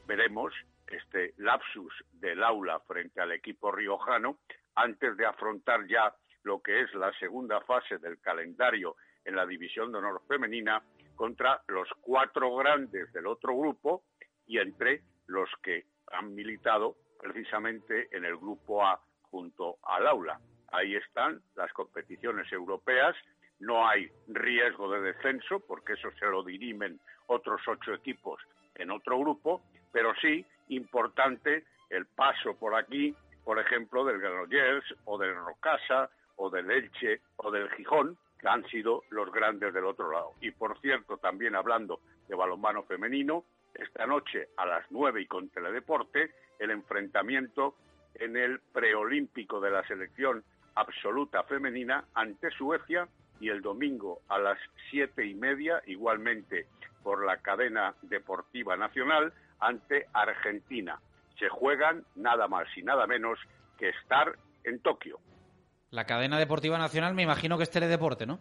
Veremos este lapsus del aula frente al equipo riojano antes de afrontar ya lo que es la segunda fase del calendario en la división de honor femenina contra los cuatro grandes del otro grupo y entre los que han militado precisamente en el grupo A junto al aula. Ahí están las competiciones europeas no hay riesgo de descenso, porque eso se lo dirimen otros ocho equipos en otro grupo, pero sí importante el paso por aquí, por ejemplo, del Granollers o del Rocasa o del Elche o del Gijón, que han sido los grandes del otro lado. Y por cierto, también hablando de balonmano femenino, esta noche a las nueve y con Teledeporte, el enfrentamiento en el preolímpico de la selección absoluta femenina ante Suecia y el domingo a las siete y media, igualmente por la cadena deportiva nacional, ante Argentina. Se juegan nada más y nada menos que estar en Tokio. La cadena deportiva nacional me imagino que es Teledeporte, ¿no?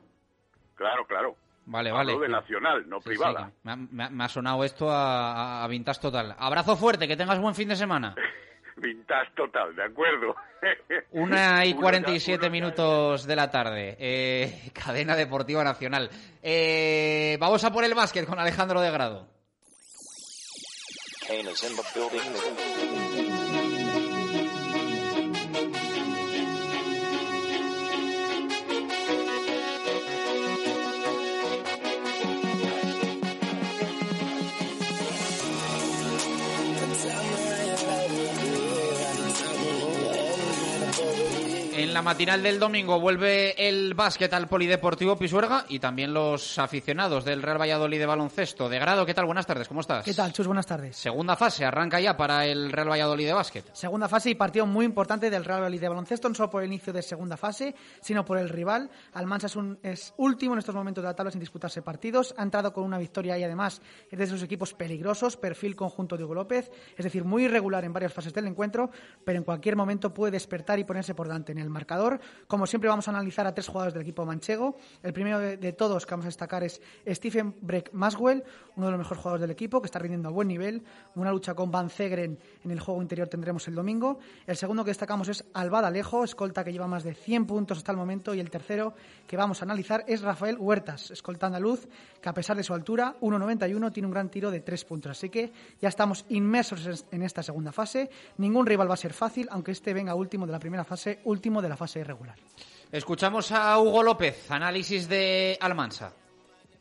Claro, claro. Vale, vale. de nacional, no privada. me, ha, sonado esto a, a, a total. Abrazo fuerte, que tengas buen fin de semana. vintage total, ¿de acuerdo? Una y 47 minutos de la tarde. Eh, cadena Deportiva Nacional. Eh, vamos a por el básquet con Alejandro de Grado. La matinal del domingo vuelve el básquet al Polideportivo Pisuerga y también los aficionados del Real Valladolid de baloncesto. De grado, ¿qué tal? Buenas tardes, ¿cómo estás? ¿Qué tal, Chus? Buenas tardes. Segunda fase, arranca ya para el Real Valladolid de básquet. Segunda fase y partido muy importante del Real Valladolid de baloncesto, no solo por el inicio de segunda fase, sino por el rival. Almansa es, un, es último en estos momentos de la tabla sin disputarse partidos. Ha entrado con una victoria y además es de esos equipos peligrosos, perfil conjunto de Hugo López, es decir, muy irregular en varias fases del encuentro, pero en cualquier momento puede despertar y ponerse por delante en el marcador. Como siempre vamos a analizar a tres jugadores del equipo manchego. El primero de, de todos que vamos a destacar es Stephen Breck Maswell, uno de los mejores jugadores del equipo que está rindiendo a buen nivel. Una lucha con Van Zegren en el juego interior tendremos el domingo. El segundo que destacamos es Albada Alejo, escolta que lleva más de 100 puntos hasta el momento. Y el tercero que vamos a analizar es Rafael Huertas, escolta andaluz, que a pesar de su altura, 1,91, tiene un gran tiro de tres puntos. Así que ya estamos inmersos en esta segunda fase. Ningún rival va a ser fácil, aunque este venga último de la primera fase, último de la fase regular. Escuchamos a Hugo López, análisis de Almansa.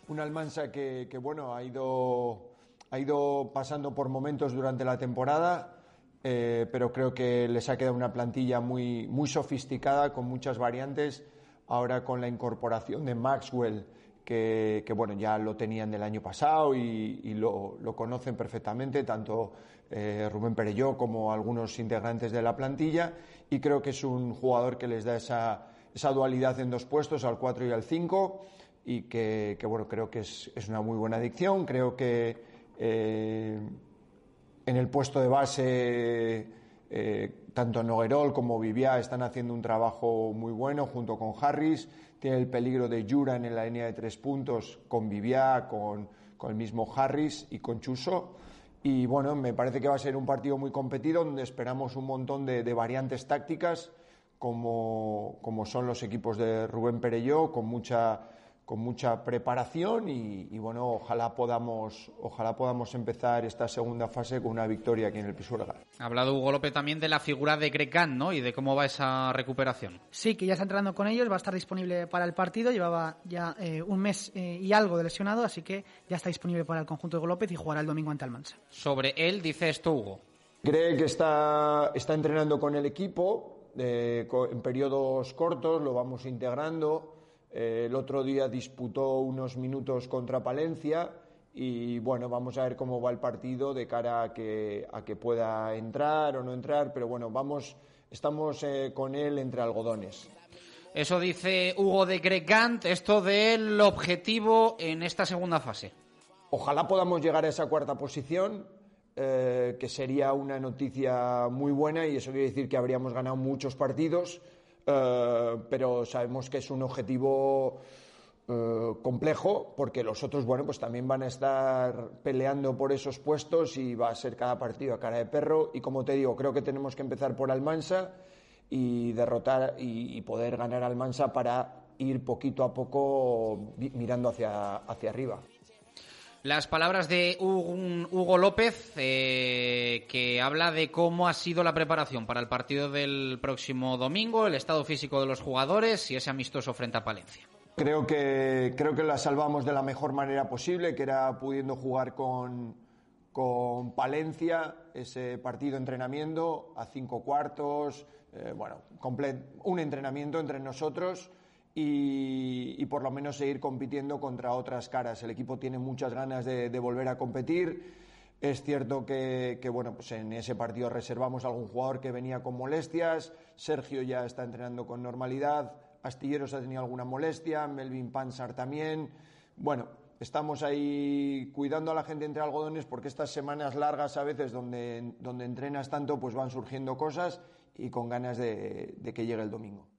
Un Almansa que, que bueno, ha ido, ha ido pasando por momentos durante la temporada, eh, pero creo que les ha quedado una plantilla muy, muy sofisticada, con muchas variantes. Ahora con la incorporación de Maxwell, que, que bueno, ya lo tenían del año pasado y, y lo, lo, conocen perfectamente, tanto eh, Rubén Perelló como algunos integrantes de la plantilla. Y creo que es un jugador que les da esa, esa dualidad en dos puestos, al 4 y al 5 y que, bueno, creo que es, una muy buena adicción. Creo que eh, en el puesto de base, eh, tanto Noguerol como Viviá están haciendo un trabajo muy bueno junto con Harris. Tiene el peligro de Jura en la línea de tres puntos con Viviá, con el mismo Harris y con Chuso. Y bueno, me parece que va a ser un partido muy competido donde esperamos un montón de, variantes tácticas como, como, son los equipos de Rubén Perelló, con mucha con mucha preparación y, y, bueno, ojalá podamos, ojalá podamos empezar esta segunda fase con una victoria aquí en el Pisuerga. Ha hablado Hugo López también de la figura de Grecan, ¿no? Y de cómo va esa recuperación. Sí, que ya está entrenando con ellos, va a estar disponible para el partido, llevaba ya eh, un mes eh, y algo de lesionado, así que ya está disponible para el conjunto de Hugo López y jugará el domingo ante Almansa. Sobre él dice esto Hugo. Cree que está, está entrenando con el equipo eh, en periodos cortos, lo vamos integrando eh, el otro día disputó unos minutos contra Palencia y bueno, vamos a ver cómo va el partido de cara a que, a que pueda entrar o no entrar, pero bueno, vamos, estamos eh, con él entre algodones. Eso dice Hugo de Gregant, esto del objetivo en esta segunda fase. Ojalá podamos llegar a esa cuarta posición, eh, que sería una noticia muy buena y eso quiere decir que habríamos ganado muchos partidos. Uh, pero sabemos que es un objetivo uh, complejo porque los otros, bueno, pues también van a estar peleando por esos puestos y va a ser cada partido a cara de perro. Y como te digo, creo que tenemos que empezar por Almansa y derrotar y, y poder ganar Almansa para ir poquito a poco mirando hacia, hacia arriba. Las palabras de Hugo López, eh, que habla de cómo ha sido la preparación para el partido del próximo domingo, el estado físico de los jugadores y ese amistoso frente a Palencia. Creo que, creo que la salvamos de la mejor manera posible, que era pudiendo jugar con, con Palencia, ese partido entrenamiento a cinco cuartos, eh, bueno, un entrenamiento entre nosotros y, por lo menos seguir compitiendo contra otras caras. El equipo tiene muchas ganas de, volver a competir. Es cierto que, bueno, pues en ese partido reservamos a algún jugador que venía con molestias. Sergio ya está entrenando con normalidad. Astilleros ha tenido alguna molestia. Melvin Pansar también. Bueno, estamos ahí cuidando a la gente entre algodones porque estas semanas largas a veces donde, donde entrenas tanto pues van surgiendo cosas y con ganas de que llegue el domingo.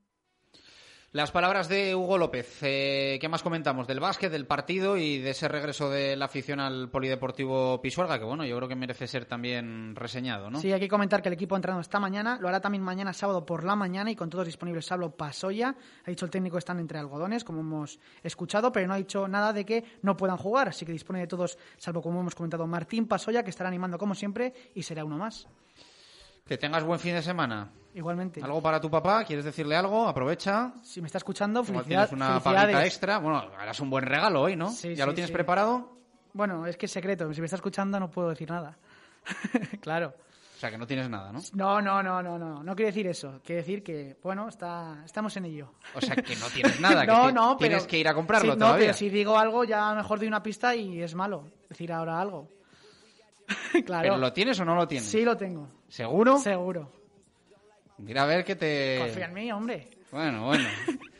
Las palabras de Hugo López. Eh, ¿Qué más comentamos? Del básquet, del partido y de ese regreso de la afición al Polideportivo Pisuerga, que bueno, yo creo que merece ser también reseñado, ¿no? Sí, hay que comentar que el equipo ha entrenado esta mañana, lo hará también mañana sábado por la mañana y con todos disponibles Sablo Pasoya. Ha dicho el técnico están entre algodones, como hemos escuchado, pero no ha dicho nada de que no puedan jugar, así que dispone de todos, salvo como hemos comentado, Martín Pasoya, que estará animando como siempre y será uno más. Que tengas buen fin de semana. Igualmente. ¿Algo para tu papá? ¿Quieres decirle algo? Aprovecha. Si me está escuchando, Igual felicidad, tienes una paguita extra. Bueno, harás un buen regalo hoy, ¿no? Sí, ¿Ya sí, lo tienes sí. preparado? Bueno, es que es secreto. Si me está escuchando no puedo decir nada. claro. O sea, que no tienes nada, ¿no? No, no, no, no, no. No quiere decir eso. Quiere decir que, bueno, está, estamos en ello. O sea, que no tienes nada. que no, ti- no, pero... Tienes que ir a comprarlo sí, No, pero si digo algo, ya mejor doy una pista y es malo. Decir ahora algo. claro. ¿Pero lo tienes o no lo tienes? Sí, lo tengo. ¿Seguro? Seguro. Mira a ver que te... Confía en mí, hombre. Bueno, bueno.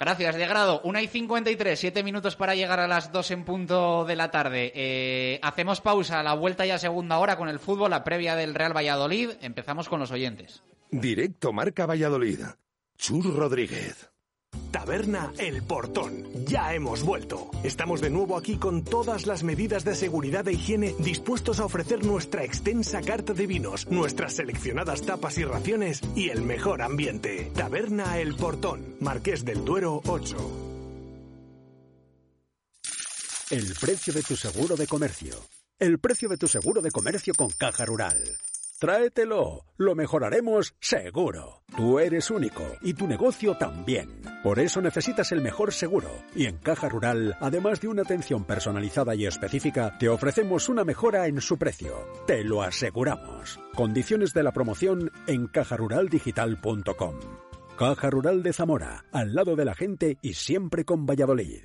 Gracias, de grado. Una y 53, siete minutos para llegar a las dos en punto de la tarde. Eh, hacemos pausa, la vuelta ya segunda hora con el fútbol, la previa del Real Valladolid. Empezamos con los oyentes. Directo Marca Valladolid. Chur Rodríguez. Taberna El Portón. Ya hemos vuelto. Estamos de nuevo aquí con todas las medidas de seguridad e higiene dispuestos a ofrecer nuestra extensa carta de vinos, nuestras seleccionadas tapas y raciones y el mejor ambiente. Taberna El Portón. Marqués del Duero 8. El precio de tu seguro de comercio. El precio de tu seguro de comercio con Caja Rural. Tráetelo, lo mejoraremos seguro. Tú eres único y tu negocio también. Por eso necesitas el mejor seguro. Y en Caja Rural, además de una atención personalizada y específica, te ofrecemos una mejora en su precio. Te lo aseguramos. Condiciones de la promoción en cajaruraldigital.com. Caja Rural de Zamora, al lado de la gente y siempre con Valladolid.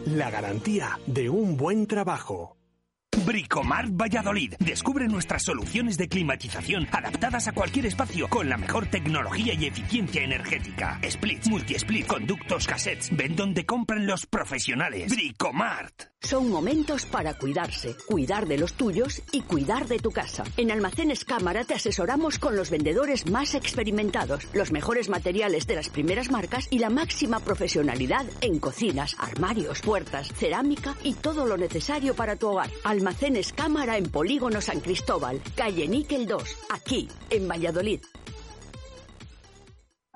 la garantía de un buen trabajo. Bricomart Valladolid. Descubre nuestras soluciones de climatización adaptadas a cualquier espacio con la mejor tecnología y eficiencia energética. Splits, multi-split, conductos, cassettes. Ven donde compran los profesionales. Bricomart. Son momentos para cuidarse, cuidar de los tuyos y cuidar de tu casa. En Almacenes Cámara te asesoramos con los vendedores más experimentados, los mejores materiales de las primeras marcas y la máxima profesionalidad en cocinas, armarios, puertas, cerámica y todo lo necesario para tu hogar. Almacenes Cámara en Polígono San Cristóbal, calle Níquel 2, aquí, en Valladolid.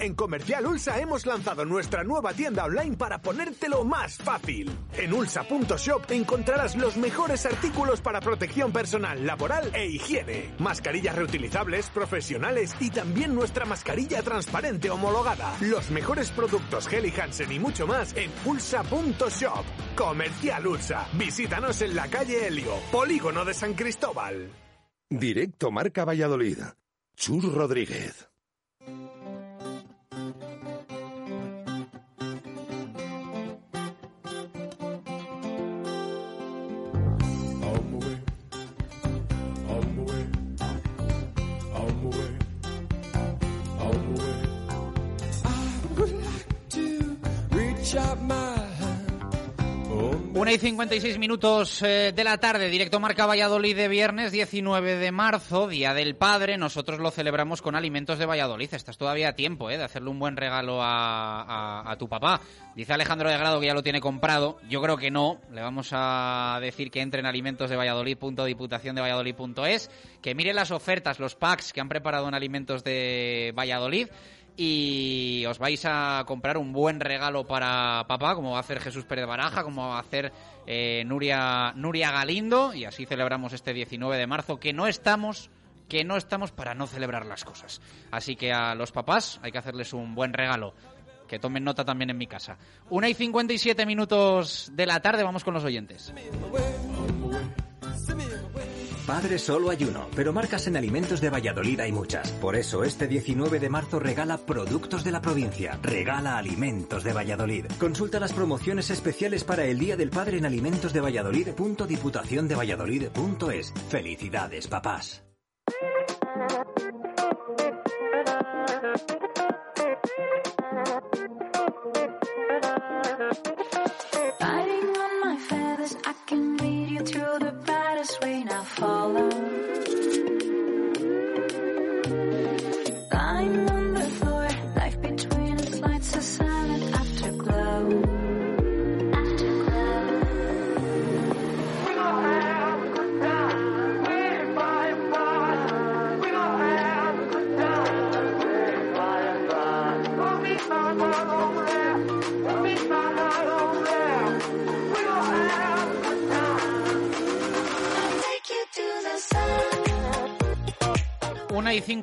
En Comercial Ulsa hemos lanzado nuestra nueva tienda online para ponértelo más fácil. En ulsa.shop encontrarás los mejores artículos para protección personal, laboral e higiene. Mascarillas reutilizables, profesionales y también nuestra mascarilla transparente homologada. Los mejores productos Helly Hansen y mucho más en ulsa.shop. Comercial Ulsa. Visítanos en la calle Helio, Polígono de San Cristóbal. Directo Marca Valladolid. Chur Rodríguez. Una y 56 minutos eh, de la tarde, directo Marca Valladolid de viernes 19 de marzo, Día del Padre. Nosotros lo celebramos con Alimentos de Valladolid. Estás todavía a tiempo eh, de hacerle un buen regalo a, tu papá. Dice Alejandro de Grado que ya lo tiene comprado. Yo creo que no. Le vamos a decir que entre en alimentosdevalladolid.diputaciondevalladolid.es, que mire las ofertas, los packs que han preparado en Alimentos de Valladolid y os vais a comprar un buen regalo para papá, como va a hacer Jesús Pérez Baraja, como va a hacer eh, Nuria, Nuria Galindo, y así celebramos este 19 de marzo, que no estamos que no estamos para no celebrar las cosas. Así que a los papás hay que hacerles un buen regalo. Que tomen nota también en mi casa. Una y 57 minutos de la tarde, vamos con los oyentes. Padre solo hay uno, pero marcas en alimentos de Valladolid hay muchas. Por eso este 19 de marzo regala productos de la provincia. Regala alimentos de Valladolid. Consulta las promociones especiales para el Día del Padre en alimentos de Valladolid.diputaciondevalladolid.es. Felicidades, papás.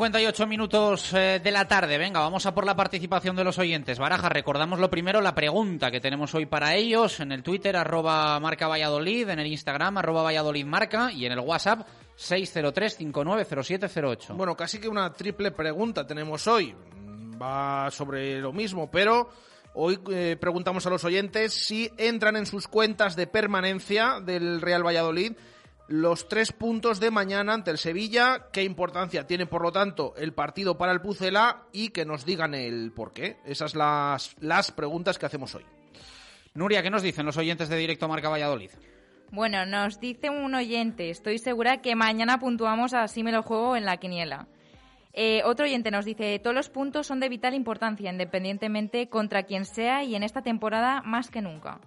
58 minutos eh, de la tarde. Venga, vamos a por la participación de los oyentes. Baraja, recordamos lo primero, la pregunta que tenemos hoy para ellos en el Twitter, arroba marca Valladolid, en el Instagram, arroba Valladolid marca y en el WhatsApp 603-590708. Bueno, casi que una triple pregunta tenemos hoy. Va sobre lo mismo, pero hoy eh, preguntamos a los oyentes si entran en sus cuentas de permanencia del Real Valladolid los tres puntos de mañana ante el Sevilla, qué importancia tiene por lo tanto el partido para el Pucela y que nos digan el por qué. Esas las, las preguntas que hacemos hoy. Nuria, ¿qué nos dicen los oyentes de Directo Marca Valladolid? Bueno, nos dice un oyente, estoy segura que mañana puntuamos así me lo juego en la quiniela. Eh, otro oyente nos dice, todos los puntos son de vital importancia, independientemente contra quien sea y en esta temporada más que nunca.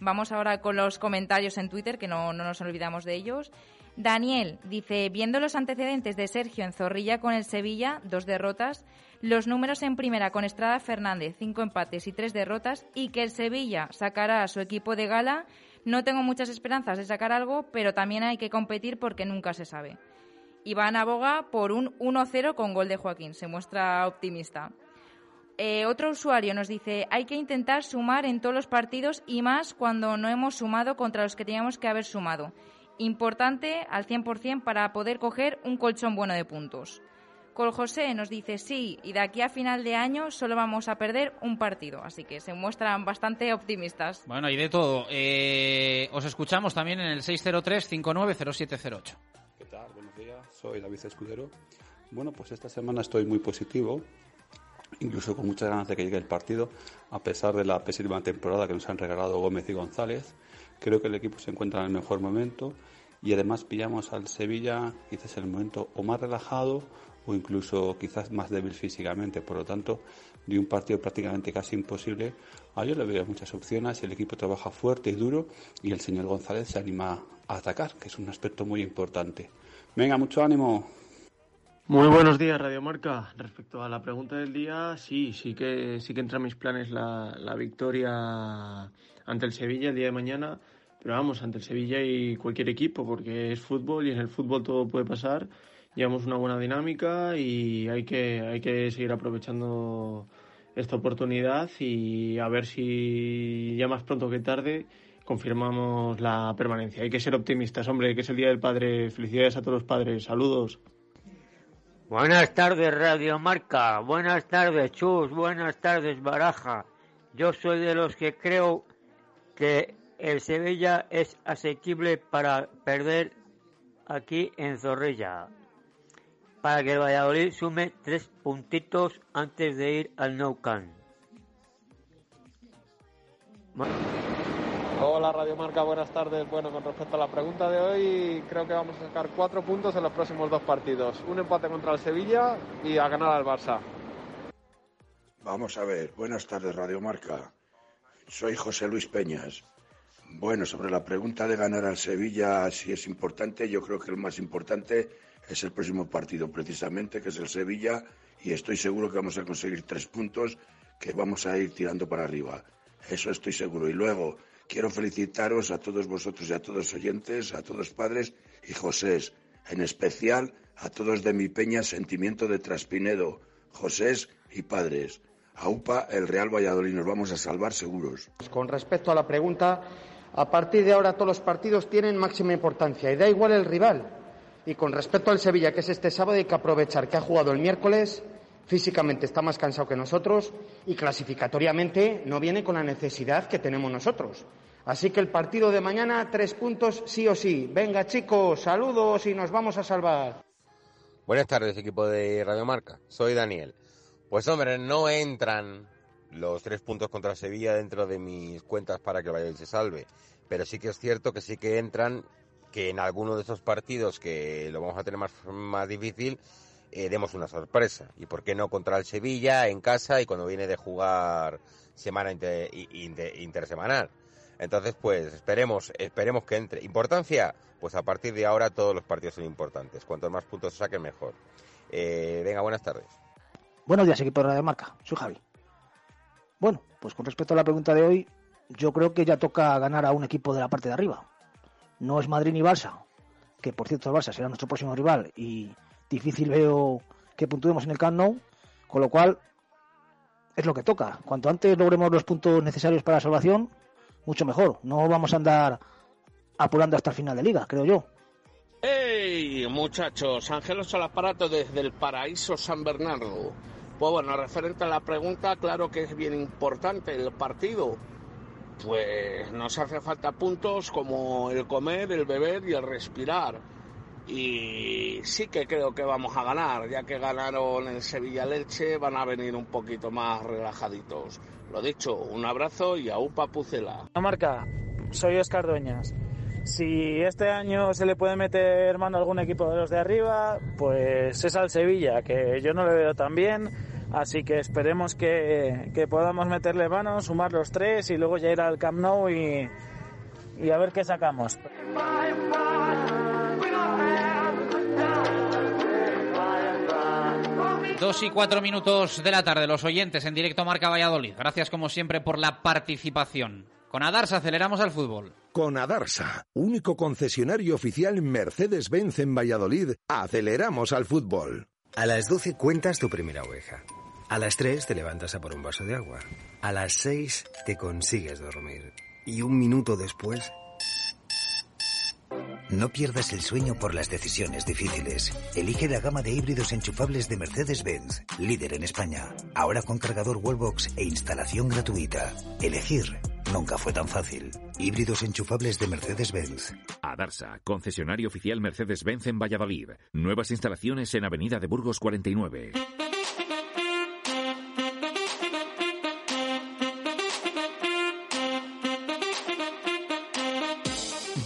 Vamos ahora con los comentarios en Twitter, que no, no nos olvidamos de ellos. Daniel dice, viendo los antecedentes de Sergio en Zorrilla con el Sevilla, dos derrotas, los números en primera con Estrada Fernández, cinco empates y tres derrotas, y que el Sevilla sacará a su equipo de gala, no tengo muchas esperanzas de sacar algo, pero también hay que competir porque nunca se sabe. Iván aboga por un 1-0 con gol de Joaquín, se muestra optimista. Eh, otro usuario nos dice, hay que intentar sumar en todos los partidos y más cuando no hemos sumado contra los que teníamos que haber sumado. Importante al 100% para poder coger un colchón bueno de puntos. Col José nos dice, sí, y de aquí a final de año solo vamos a perder un partido, así que se muestran bastante optimistas. Bueno, y de todo. Eh, os escuchamos también en el 603-590708. ¿Qué tal? Buenos días, soy David Escudero. Bueno, pues esta semana estoy muy positivo incluso con muchas ganas de que llegue el partido, a pesar de la pésima temporada que nos han regalado Gómez y González. Creo que el equipo se encuentra en el mejor momento y además pillamos al Sevilla quizás en el momento o más relajado o incluso quizás más débil físicamente. Por lo tanto, de un partido prácticamente casi imposible, a yo le veo muchas opciones. El equipo trabaja fuerte y duro y el señor González se anima a atacar, que es un aspecto muy importante. Venga, mucho ánimo. Muy buenos días, Radio Marca. Respecto a la pregunta del día, sí, sí que sí que entra en mis planes la, la victoria ante el Sevilla el día de mañana, pero vamos, ante el Sevilla y cualquier equipo, porque es fútbol y en el fútbol todo puede pasar. Llevamos una buena dinámica y hay que, hay que seguir aprovechando esta oportunidad y a ver si ya más pronto que tarde confirmamos la permanencia. Hay que ser optimistas, hombre, que es el Día del Padre. Felicidades a todos los padres. Saludos. Buenas tardes, Radio Marca. Buenas tardes, Chus. Buenas tardes, Baraja. Yo soy de los que creo que el Sevilla es asequible para perder aquí en Zorrilla. Para que el Valladolid sume tres puntitos antes de ir al Nou Camp. Hola Radio Marca, buenas tardes. Bueno, con respecto a la pregunta de hoy, creo que vamos a sacar cuatro puntos en los próximos dos partidos. Un empate contra el Sevilla y a ganar al Barça. Vamos a ver, buenas tardes Radio Marca. Soy José Luis Peñas. Bueno, sobre la pregunta de ganar al Sevilla, si es importante, yo creo que el más importante es el próximo partido, precisamente, que es el Sevilla, y estoy seguro que vamos a conseguir tres puntos que vamos a ir tirando para arriba. Eso estoy seguro. Y luego, quiero felicitaros a todos vosotros y a todos oyentes, a todos padres y Josés, en especial a todos de mi peña Sentimiento de Traspinedo, Josés y padres. A UPA, el Real Valladolid, nos vamos a salvar seguros. Con respecto a la pregunta, a partir de ahora todos los partidos tienen máxima importancia y da igual el rival. Y con respecto al Sevilla, que es este sábado, hay que aprovechar que ha jugado el miércoles, físicamente está más cansado que nosotros y clasificatoriamente no viene con la necesidad que tenemos nosotros. Así que el partido de mañana, tres puntos sí o sí. Venga chicos, saludos y nos vamos a salvar. Buenas tardes, equipo de Radio Marca. Soy Daniel. Pues hombre, no entran los tres puntos contra Sevilla dentro de mis cuentas para que el Valladolid se salve. Pero sí que es cierto que sí que entran que en alguno de esos partidos que lo vamos a tener más, más difícil, eh, demos una sorpresa. Y por qué no contra el Sevilla en casa y cuando viene de jugar semana inter, inter, intersemanal. Entonces, pues esperemos, esperemos que entre. Importancia, pues a partir de ahora todos los partidos son importantes. Cuantos más puntos se saquen, mejor. Eh, venga, buenas tardes. Buenos días, equipo de Radio Marca. Soy Javi. Bueno, pues con respecto a la pregunta de hoy, yo creo que ya toca ganar a un equipo de la parte de arriba. No es Madrid ni Barça, que por cierto el Barça será nuestro próximo rival y difícil veo que puntuemos en el Camp con lo cual es lo que toca. Cuanto antes logremos los puntos necesarios para la salvación, mucho mejor. No vamos a andar apurando hasta el final de liga, creo yo. ¡Hey, muchachos! Ángelos al aparato desde el paraíso San Bernardo. Pues bueno, referente a la pregunta, claro que es bien importante el partido. Pues nos hace falta puntos como el comer, el beber y el respirar. Y sí que creo que vamos a ganar, ya que ganaron en Sevilla Leche, van a venir un poquito más relajaditos. Lo dicho, un abrazo y a UPA Pucela. Marca, soy Oscar Dueñas. Si este año se le puede meter mano a algún equipo de los de arriba, pues es al Sevilla, que yo no le veo tan bien. Así que esperemos que, que podamos meterle mano, sumar los tres y luego ya ir al Camp Nou y, y a ver qué sacamos. Dos y cuatro minutos de la tarde, los oyentes en directo Marca Valladolid. Gracias como siempre por la participación. Con Adarsa aceleramos al fútbol. Con Adarsa, único concesionario oficial Mercedes-Benz en Valladolid, aceleramos al fútbol. A las 12 cuentas tu primera oveja. A las 3 te levantas a por un vaso de agua. A las 6 te consigues dormir. Y un minuto después... No pierdas el sueño por las decisiones difíciles. Elige la gama de híbridos enchufables de Mercedes-Benz, líder en España. Ahora con cargador Wallbox e instalación gratuita. Elegir nunca fue tan fácil. Híbridos enchufables de Mercedes-Benz. Adarsa, concesionario oficial Mercedes-Benz en Valladolid. Nuevas instalaciones en Avenida de Burgos 49.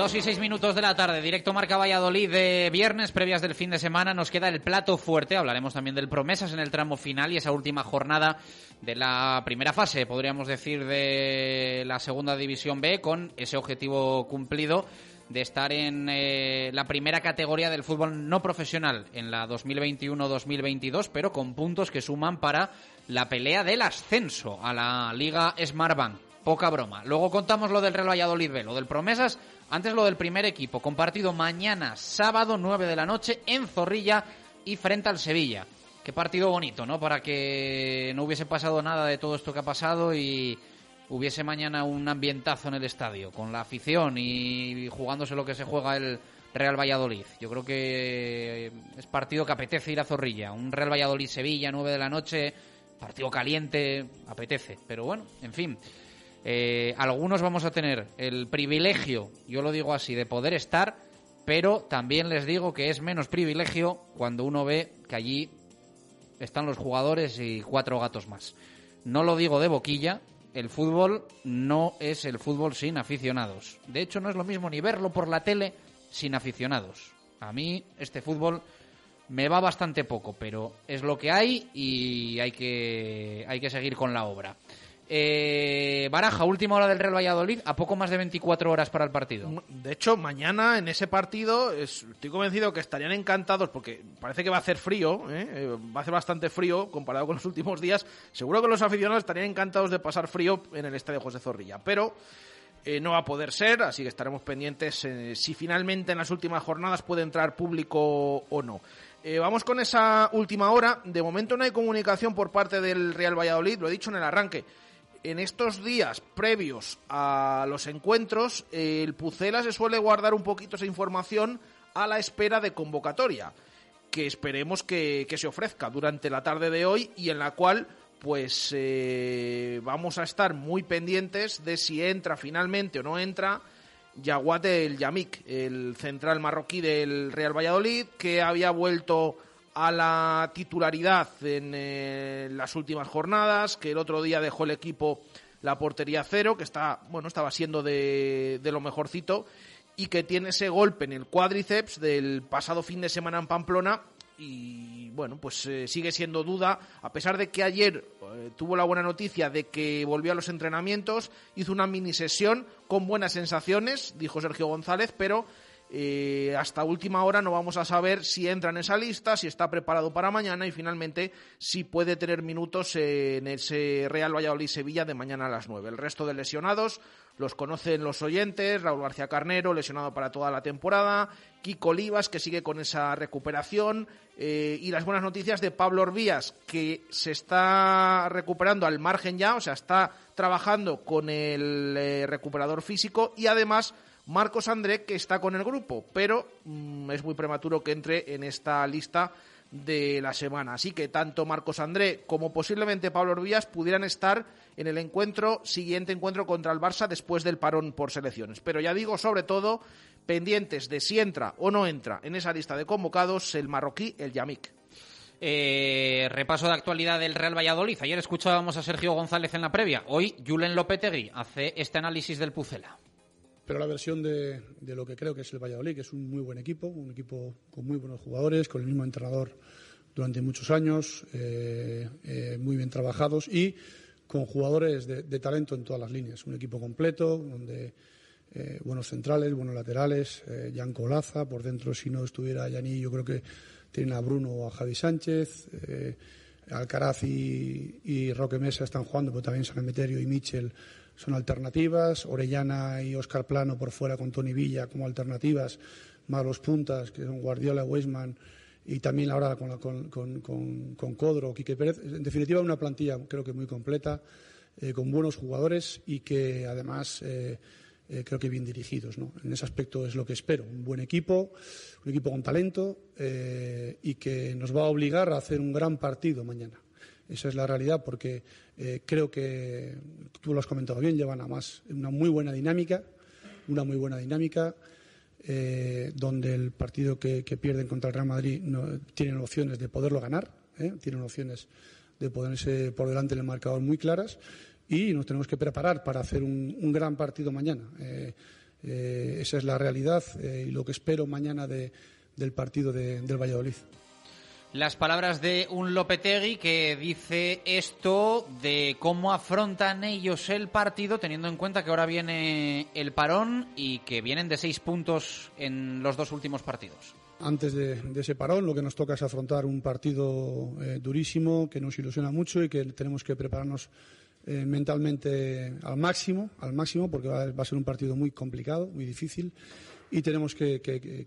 Dos y seis minutos de la tarde, directo Marca Valladolid de viernes, previas del fin de semana. Nos queda el plato fuerte. Hablaremos también del Promesas en el tramo final y esa última jornada de la primera fase, podríamos decir, de la segunda división B, con ese objetivo cumplido de estar en eh, la primera categoría del fútbol no profesional en la 2021-2022, pero con puntos que suman para la pelea del ascenso a la Liga Smartbank. Poca broma. Luego contamos lo del Real Valladolid B, lo del Promesas antes lo del primer equipo, compartido mañana, sábado, 9 de la noche, en Zorrilla y frente al Sevilla. Qué partido bonito, ¿no? Para que no hubiese pasado nada de todo esto que ha pasado y hubiese mañana un ambientazo en el estadio, con la afición y jugándose lo que se juega el Real Valladolid. Yo creo que es partido que apetece ir a Zorrilla. Un Real Valladolid-Sevilla, 9 de la noche, partido caliente, apetece. Pero bueno, en fin. Eh, algunos vamos a tener el privilegio, yo lo digo así, de poder estar, pero también les digo que es menos privilegio cuando uno ve que allí están los jugadores y cuatro gatos más. No lo digo de boquilla, el fútbol no es el fútbol sin aficionados. De hecho, no es lo mismo ni verlo por la tele sin aficionados. A mí este fútbol me va bastante poco, pero es lo que hay y hay que, hay que seguir con la obra. Eh, Baraja, última hora del Real Valladolid, a poco más de 24 horas para el partido. De hecho, mañana en ese partido estoy convencido que estarían encantados porque parece que va a hacer frío, ¿eh? Eh, va a hacer bastante frío comparado con los últimos días. Seguro que los aficionados estarían encantados de pasar frío en el estadio José Zorrilla, pero no va a poder ser, así que estaremos pendientes si finalmente en las últimas jornadas puede entrar público o no. vamos con esa última hora. De momento no hay comunicación por parte del Real Valladolid, lo he dicho en el arranque en estos días previos a los encuentros, el Pucela se suele guardar un poquito esa información a la espera de convocatoria, que esperemos que, se ofrezca durante la tarde de hoy y en la cual pues eh, vamos a estar muy pendientes de si entra finalmente o no entra Yaguat el Yamik, el central marroquí del Real Valladolid, que había vuelto a la titularidad en eh, las últimas jornadas, que el otro día dejó el equipo la portería cero, que está, bueno, estaba siendo de, de lo mejorcito, y que tiene ese golpe en el cuádriceps del pasado fin de semana en Pamplona, y bueno, pues eh, sigue siendo duda, a pesar de que ayer eh, tuvo la buena noticia de que volvió a los entrenamientos, hizo una mini sesión con buenas sensaciones, dijo Sergio González, pero eh, hasta última hora no vamos a saber si entra en esa lista, si está preparado para mañana y finalmente si puede tener minutos en ese Real Valladolid-Sevilla de mañana a las 9. El resto de lesionados los conocen los oyentes, Raúl García Carnero, lesionado para toda la temporada, Kiko Olivas, que sigue con esa recuperación, eh, y las buenas noticias de Pablo Orbías, que se está recuperando al margen ya, o sea, está trabajando con el eh, recuperador físico, y además Marcos André, que está con el grupo, pero mm, es muy prematuro que entre en esta lista de la semana. Así que tanto Marcos André como posiblemente Pablo Orbías pudieran estar en el encuentro, siguiente encuentro contra el Barça después del parón por selecciones. Pero ya digo, sobre todo, pendientes de si entra o no entra en esa lista de convocados el marroquí, el Yamik. Eh, repaso de actualidad del Real Valladolid. Ayer escuchábamos a Sergio González en la previa. Hoy Julen Lopetegui hace este análisis del Pucela. Pero la versión de, lo que creo que es el Valladolid, que es un muy buen equipo, un equipo con muy buenos jugadores, con el mismo entrenador durante muchos años, eh, eh, muy bien trabajados y con jugadores de, de, talento en todas las líneas. Un equipo completo, donde eh, buenos centrales, buenos laterales, Jan Colaza, por dentro si no estuviera Yaní, yo creo que tienen a Bruno o a Javi Sánchez, Alcaraz y, y, Roque Mesa están jugando, pero también San Emeterio y Michel son alternativas, Orellana y Oscar Plano por fuera con Tony Villa como alternativas, más los puntas, que son Guardiola, Weisman y también ahora con, con, con, con, Codro, Quique Pérez. En definitiva, una plantilla creo que muy completa, eh, con buenos jugadores y que además eh, eh, creo que bien dirigidos. ¿no? En ese aspecto es lo que espero. Un buen equipo, un equipo con talento y que nos va a obligar a hacer un gran partido mañana. Esa es la realidad porque eh, creo que, tú lo has comentado bien, llevan a más una muy buena dinámica, una muy buena dinámica, eh, donde el partido que, que, pierden contra el Real Madrid no, tienen opciones de poderlo ganar, ¿eh? tienen opciones de ponerse por delante en el marcador muy claras y nos tenemos que preparar para hacer un, gran partido mañana. Eh, esa es la realidad y lo que espero mañana de, del partido de, del Valladolid. Las palabras de un Lopetegui que dice esto de cómo afrontan ellos el partido, teniendo en cuenta que ahora viene el parón y que vienen de seis puntos en los dos últimos partidos. Antes de, ese parón, lo que nos toca es afrontar un partido eh, durísimo que nos ilusiona mucho y que tenemos que prepararnos eh, mentalmente al máximo, al máximo, porque va, a ser un partido muy complicado, muy difícil, y tenemos que,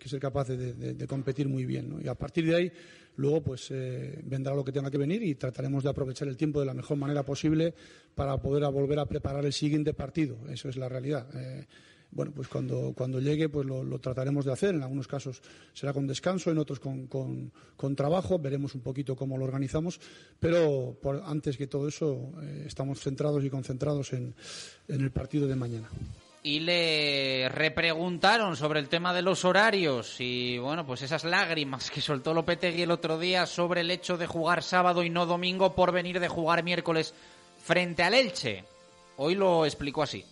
ser capaces de, competir muy bien. Y a partir de ahí, luego, pues eh, vendrá lo que tenga que venir y trataremos de aprovechar el tiempo de la mejor manera posible para poder volver a preparar el siguiente partido. Eso es la realidad. Eh, bueno, pues cuando, cuando llegue pues lo, lo, trataremos de hacer. En algunos casos será con descanso, en otros con, con, con trabajo. Veremos un poquito cómo lo organizamos. Pero por, antes que todo eso, eh, estamos centrados y concentrados en, en el partido de mañana y le repreguntaron sobre el tema de los horarios y bueno, pues esas lágrimas que soltó Lopetegui el otro día sobre el hecho de jugar sábado y no domingo por venir de jugar miércoles frente al Elche. Hoy lo explicó así.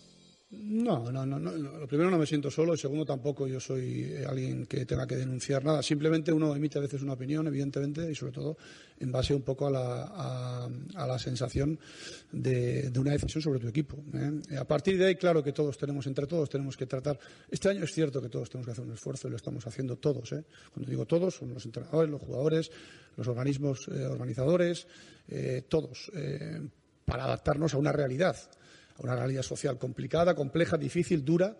No, no, no, no, Lo primero no me siento solo, y segundo tampoco yo soy eh, alguien que tenga que denunciar nada. Simplemente uno emite a veces una opinión, evidentemente, y sobre todo en base un poco a la, a, a la sensación de, de, una decisión sobre tu equipo. ¿eh? A partir de ahí, claro que todos tenemos, entre todos, tenemos que tratar. Este año es cierto que todos tenemos que hacer un esfuerzo y lo estamos haciendo todos. ¿eh? Cuando digo todos, son los entrenadores, los jugadores, los organismos eh, organizadores, eh, todos, para adaptarnos a una realidad a una realidad social complicada, compleja, difícil, dura,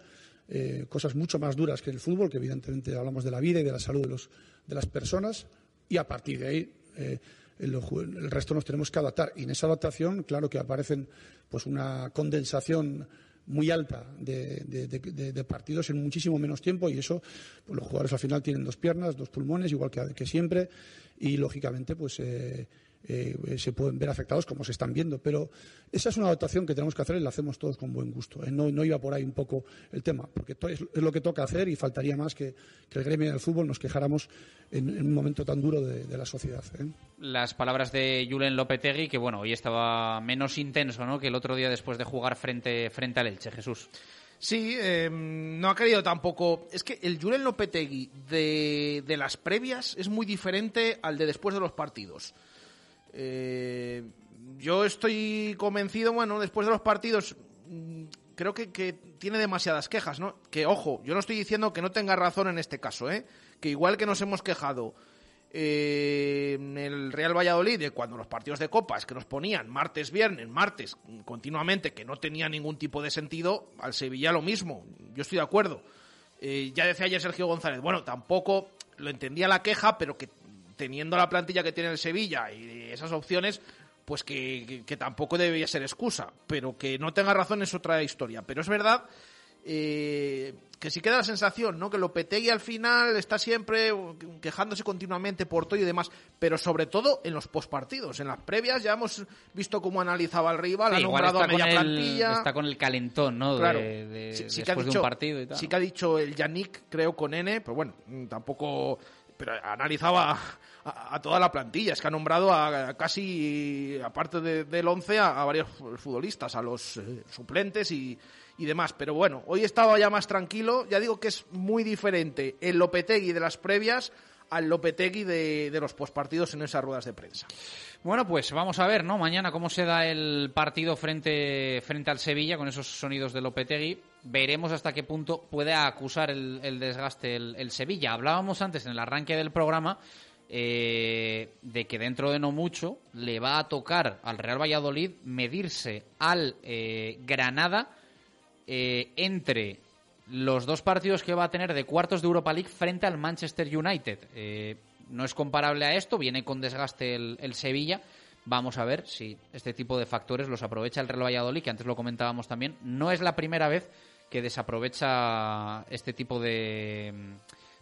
eh, cosas mucho más duras que el fútbol, que evidentemente hablamos de la vida y de la salud de, los, de las personas, y a partir de ahí eh, el, resto nos tenemos que adaptar. Y en esa adaptación, claro que aparecen pues una condensación muy alta de, de, partidos en muchísimo menos tiempo y eso pues los jugadores al final tienen dos piernas, dos pulmones, igual que, que siempre y lógicamente pues eh, eh, se pueden ver afectados como se están viendo. Pero esa es una adaptación que tenemos que hacer y la hacemos todos con buen gusto. ¿eh? No, no, iba por ahí un poco el tema, porque es, es, lo que toca hacer y faltaría más que, que el gremio del fútbol nos quejáramos en, en un momento tan duro de, de la sociedad. ¿eh? Las palabras de Julen Lopetegui, que bueno, hoy estaba menos intenso ¿no? que el otro día después de jugar frente, frente al Elche, Jesús. Sí, eh, no ha querido tampoco. Es que el Julen Lopetegui de, de las previas es muy diferente al de después de los partidos. Eh, yo estoy convencido, bueno, después de los partidos, mm, creo que, tiene demasiadas quejas, ¿no? Que, ojo, yo no estoy diciendo que no tenga razón en este caso, ¿eh? Que igual que nos hemos quejado eh, en el Real Valladolid, de cuando los partidos de copas que nos ponían martes, viernes, martes, continuamente, que no tenía ningún tipo de sentido, al Sevilla lo mismo. Yo estoy de acuerdo. Eh, ya decía ayer Sergio González, bueno, tampoco lo entendía la queja, pero que teniendo la plantilla que tiene el Sevilla y esas opciones, pues que, que, que tampoco debería ser excusa. Pero que no tenga razón es otra historia. Pero es verdad eh, que si queda la sensación, ¿no? Que Lopetegui al final está siempre quejándose continuamente por todo y demás, pero sobre todo en los postpartidos. En las previas ya hemos visto cómo analizaba al rival, Sí, ha nombrado a media el- plantilla. está con el calentón, ¿no? Claro. De, de- Sí- sí que ha después de dicho- un partido y tal. Sí que ha dicho el Yannick, creo, con N, pero bueno, tampoco. Pero ha analizado a, toda la plantilla. Es que ha nombrado a, a casi, aparte de- del 11, a, varios futbolistas, a los eh, suplentes y, y demás. Pero bueno, hoy estaba ya más tranquilo. Ya digo que es muy diferente el Lopetegui de las previas al Lopetegui de, de los postpartidos en esas ruedas de prensa. Bueno, pues vamos a ver, ¿no? Mañana cómo se da el partido frente, frente al Sevilla con esos sonidos de Lopetegui. Veremos hasta qué punto puede acusar el, desgaste el Sevilla. Hablábamos antes en el arranque del programa eh, de que dentro de no mucho le va a tocar al Real Valladolid medirse al eh, Granada eh, entre los dos partidos que va a tener de cuartos de Europa League frente al Manchester United. Eh, no es comparable a esto, viene con desgaste el, el Sevilla. Vamos a ver si este tipo de factores los aprovecha el Real Valladolid, que antes lo comentábamos también. No es la primera vez que desaprovecha este tipo de,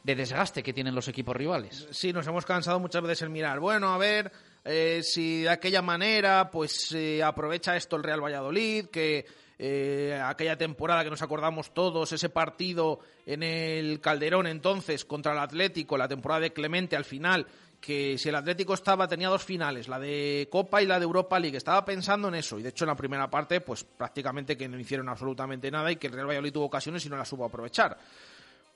de desgaste que tienen los equipos rivales. Sí, nos hemos cansado muchas veces en mirar. Bueno, a ver eh, si de aquella manera pues eh, aprovecha esto el Real Valladolid, que eh, aquella temporada que nos acordamos todos, ese partido en el Calderón entonces contra el Atlético, la temporada de Clemente al final, que si el Atlético estaba, tenía dos finales, la de Copa y la de Europa League, estaba pensando en eso, y de hecho en la primera parte, pues prácticamente que no hicieron absolutamente nada y que el Real Valladolid tuvo ocasiones y no las supo aprovechar.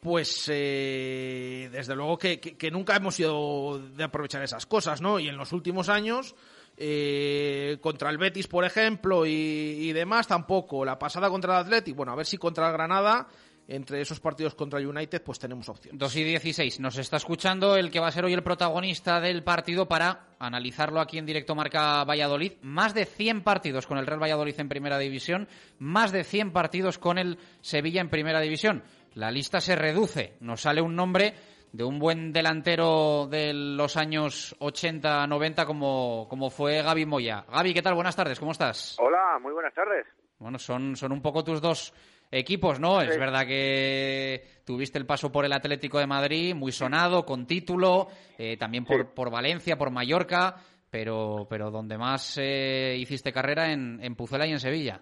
Pues eh, desde luego que, nunca hemos sido de aprovechar esas cosas, ¿no? Y en los últimos años, eh, contra el Betis, por ejemplo, y, y demás, tampoco. La pasada contra el Athletic, bueno, a ver si contra el Granada, entre esos partidos contra el United, pues tenemos opción. 2 y 16. Nos está escuchando el que va a ser hoy el protagonista del partido para analizarlo aquí en directo Marca Valladolid. Más de 100 partidos con el Real Valladolid en Primera División, más de 100 partidos con el Sevilla en Primera División. La lista se reduce. Nos sale un nombre de un buen delantero de los años 80-90 como, como fue Gaby Moya. Gaby, ¿qué tal? Buenas tardes, ¿cómo estás? Hola, muy buenas tardes. Bueno, son, son un poco tus dos equipos, ¿no? Es verdad que tuviste el paso por el Atlético de Madrid, muy sonado, con título, eh, también por, por Valencia, por Mallorca, pero, pero donde más eh, hiciste carrera en, en Pucela y en Sevilla.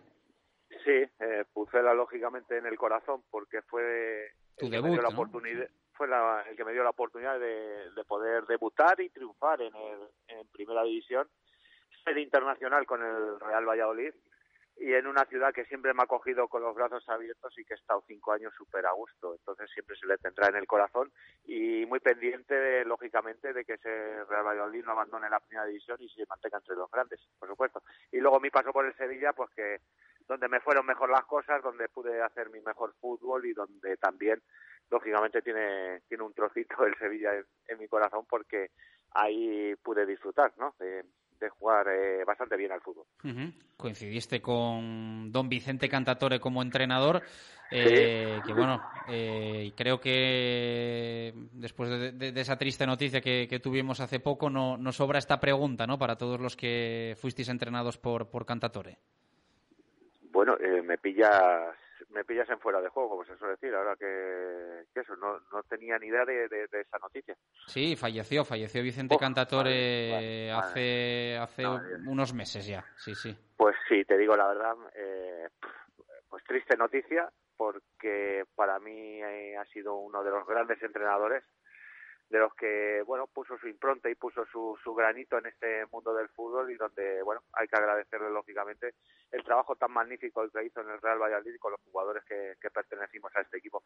Sí, eh, Pucela lógicamente en el corazón porque fue Tu el que me dio la ¿no? oportunidad, fue la- el que me dio la oportunidad de, de poder debutar y triunfar en, el, en primera división, ser internacional con el Real Valladolid y en una ciudad que siempre me ha cogido con los brazos abiertos y que he estado cinco años súper a gusto. Entonces siempre se le tendrá en el corazón y muy pendiente, de, lógicamente, de que ese Real Valladolid no abandone la primera división y se mantenga entre los grandes, por supuesto. Y luego mi paso por el Sevilla, pues que donde me fueron mejor las cosas, donde pude hacer mi mejor fútbol y donde también, lógicamente, tiene, tiene un trocito el Sevilla en, en mi corazón porque ahí pude disfrutar, ¿no? De, de jugar eh, bastante bien al fútbol. Coincidiste con don Vicente Cantatore como entrenador, eh, que bueno, eh, creo que después de, de- de esa triste noticia que, que tuvimos hace poco, no, nos sobra esta pregunta, ¿no? Para todos los que fuisteis entrenados por, por Cantatore. Bueno, eh, me pillas me pillas en fuera de juego, como se suele decir, ahora que, que eso, no, no tenía ni idea de, de- de esa noticia. Sí, falleció, falleció Vicente Cantatore hace, hace Madre unos meses ya, sí, sí. Pues sí, te digo la verdad, eh, pues triste noticia, porque para mí eh, ha sido uno de los grandes entrenadores de los que bueno puso su impronta y puso su, su granito en este mundo del fútbol y donde bueno hay que agradecerle lógicamente el trabajo tan magnífico que hizo en el Real Valladolid con los jugadores que, que pertenecimos a este equipo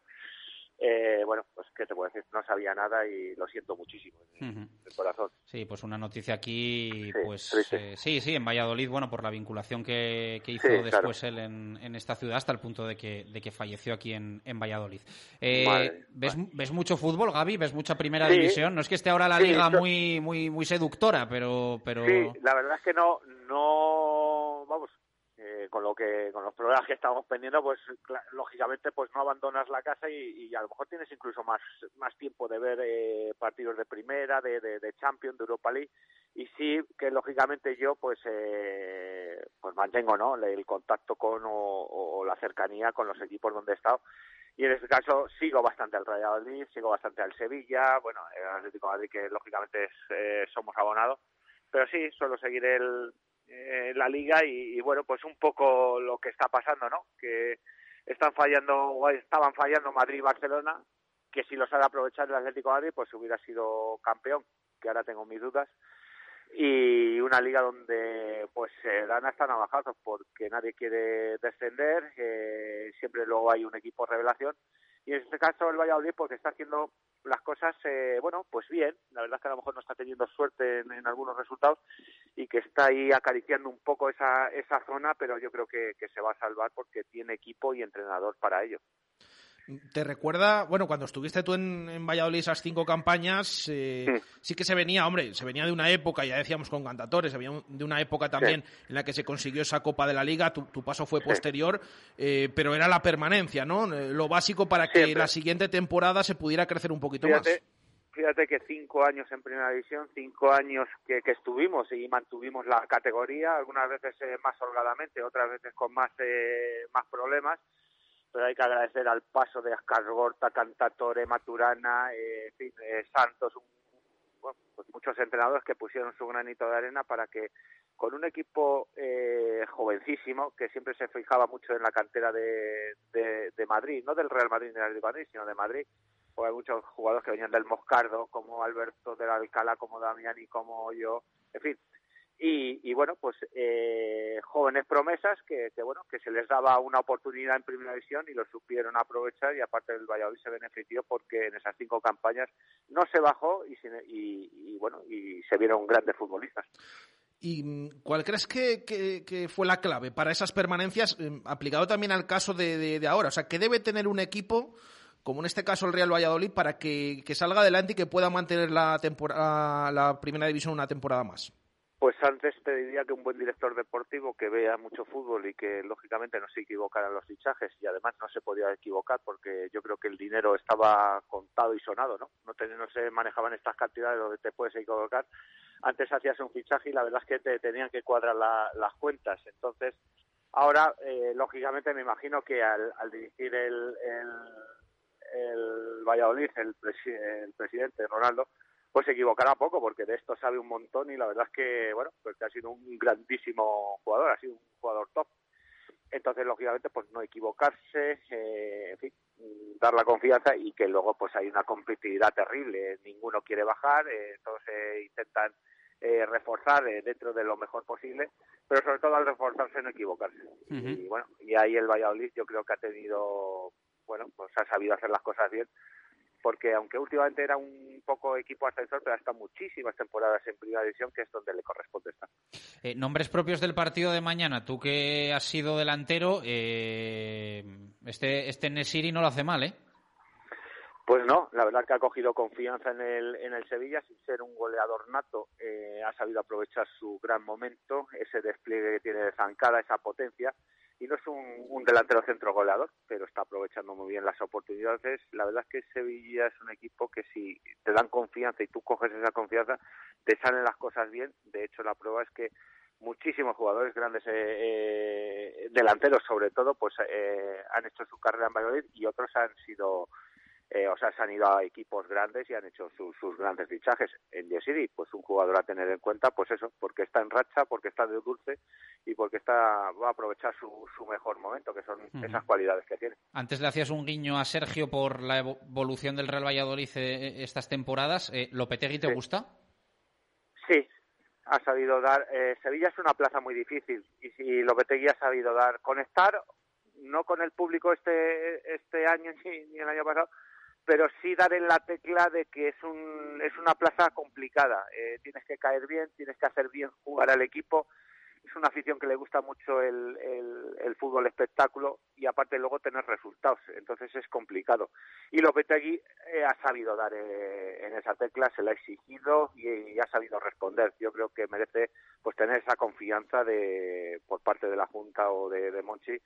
eh, bueno pues qué te puedo decir no sabía nada y lo siento muchísimo de corazón Sí, pues una noticia aquí, Sí, pues eh, sí, sí, en Valladolid, bueno, por la vinculación que, que hizo Sí, después él en, en esta ciudad hasta el punto de que, de que falleció aquí en, en Valladolid. Eh, Madre, ¿ves, ¿Ves mucho fútbol, Gaby? ¿Ves mucha primera Sí. división? No es que esté ahora la liga muy, muy, muy seductora, pero, pero Sí, la verdad es que no, no, con lo que, con los problemas que estamos pendiendo, pues lógicamente, pues no abandonas la casa y, y a lo mejor tienes incluso más, más tiempo de ver eh, partidos de primera, de, de, de Champions, de Europa League, y sí que lógicamente yo, pues, eh, pues mantengo, ¿no? El contacto con o, o la cercanía con los equipos donde he estado. Y en este caso sigo bastante al Real Madrid, sigo bastante al Sevilla, bueno, el Atlético de Madrid que lógicamente es, eh, somos abonados, pero sí, suelo seguir el, eh, la liga y, y, bueno, pues un poco lo que está pasando, ¿no? Que están fallando, o estaban fallando Madrid y Barcelona, que si los sabe aprovechar el Atlético de Madrid, pues hubiera sido campeón, que ahora tengo mis dudas, y una liga donde pues se dan hasta navajazos porque nadie quiere descender, eh, siempre luego hay un equipo revelación. Y en este caso el Valladolid porque está haciendo las cosas eh, bueno pues bien. La verdad es que a lo mejor no está teniendo suerte en algunos resultados y que está ahí acariciando un poco esa esa zona pero yo creo que, que se va a salvar porque tiene equipo y entrenador para ello ¿Te recuerda, bueno, cuando estuviste tú en, en Valladolid esas cinco campañas, eh, sí. que se venía, hombre, se venía de una época, ya decíamos con Cantatores, se venía de una época también en la que se consiguió esa Copa de la Liga, tu, tu paso fue posterior, eh, pero era la permanencia, ¿no? Eh, Lo básico para que Siempre. la siguiente temporada se pudiera crecer un poquito fíjate, más. Fíjate que cinco años en primera división, cinco años que, estuvimos y mantuvimos la categoría, algunas veces eh, más holgadamente, otras veces con más, eh, más problemas, pero hay que agradecer al paso de Ascar Gorta, Cantatore, Maturana, eh, eh, Santos, un- bueno, pues muchos entrenadores que pusieron su granito de arena para que con un equipo eh, jovencísimo que siempre se fijaba mucho en la cantera de, de, de Madrid, no del Real Madrid ni del Madrid, sino de Madrid, hay muchos jugadores que venían del Moscardo, como Alberto del Alcalá, como Damián y como yo, en fin. Y, y bueno, pues eh, jóvenes promesas que, bueno que se les daba una oportunidad en primera división y lo supieron aprovechar y aparte el Valladolid se benefició porque en esas cinco campañas no se bajó y, se- y, y, bueno y se vieron grandes futbolistas. ¿Y cuál crees que, que- que fue la clave para esas permanencias, eh, aplicado también al caso de- de ahora? O sea, ¿qué debe tener un equipo, como en este caso el Real Valladolid, para que, que salga adelante y que pueda mantener la, temporada, la primera división una temporada más? Pues antes te diría que un buen director deportivo que vea mucho fútbol y que lógicamente no se equivocara en los fichajes y además no se podía equivocar porque yo creo que el dinero estaba contado y sonado, ¿no? No, te- se manejaban estas cantidades donde te puedes equivocar. Antes hacías un fichaje y la verdad es que te tenían que cuadrar la- las cuentas. Entonces, ahora, eh, lógicamente me imagino que al, dirigir el, el Valladolid, el, presi- el presidente Ronaldo, pues se equivocará poco porque de esto sabe un montón y la verdad es que bueno pues que ha sido un grandísimo jugador ha sido un jugador top. Entonces lógicamente pues no equivocarse eh, en fin dar la confianza y que luego pues hay una competitividad terrible. Ninguno quiere bajar eh, todos eh, intentan eh, reforzar eh, dentro de lo mejor posible pero sobre todo al reforzarse no equivocarse. Y bueno y ahí el Valladolid yo creo que ha tenido bueno pues ha sabido hacer las cosas bien porque aunque últimamente era un poco equipo ascensor, pero hasta muchísimas temporadas en primera división, que es donde le corresponde estar. Eh, nombres propios del partido de mañana. Tú que has sido delantero, eh, este, este Nesiri no lo hace mal, ¿eh? Pues no, la verdad que ha cogido confianza en el, en el Sevilla, sin ser un goleador nato, eh, ha sabido aprovechar su gran momento, ese despliegue que tiene de zancada, esa potencia, y no es un, un delantero centro goleador, pero está aprovechando muy bien las oportunidades. La verdad es que Sevilla es un equipo que si te dan confianza y tú coges esa confianza, te salen las cosas bien. De hecho, la prueba es que muchísimos jugadores grandes eh, eh, delanteros sobre todo pues eh, han hecho su carrera en Valladolid y otros han sido eh, o sea, se han ido a equipos grandes y han hecho su- sus grandes fichajes. En Yesiri, pues un jugador a tener en cuenta, pues eso, porque está en racha, porque está de dulce y porque está va a aprovechar su, su mejor momento, que son esas cualidades que tiene. Antes le hacías un guiño a Sergio por la evolución del Real Valladolid eh, estas temporadas. Eh, ¿Lopetegui te gusta? Sí, ha sabido dar. Eh, Sevilla es una plaza muy difícil y si Lopetegui ha sabido dar, conectar, no con el público este este año ni, ni el año pasado, pero sí dar en la tecla de que es un es una plaza complicada. Eh, tienes que caer bien, tienes que hacer bien jugar al equipo. Es una afición que le gusta mucho el, el, fútbol espectáculo y aparte luego tener resultados. Entonces es complicado. Y Lopetegui eh, ha sabido dar eh, en esa tecla, se la ha exigido y, ha sabido responder. Yo creo que merece pues tener esa confianza de por parte de la Junta o de Monchi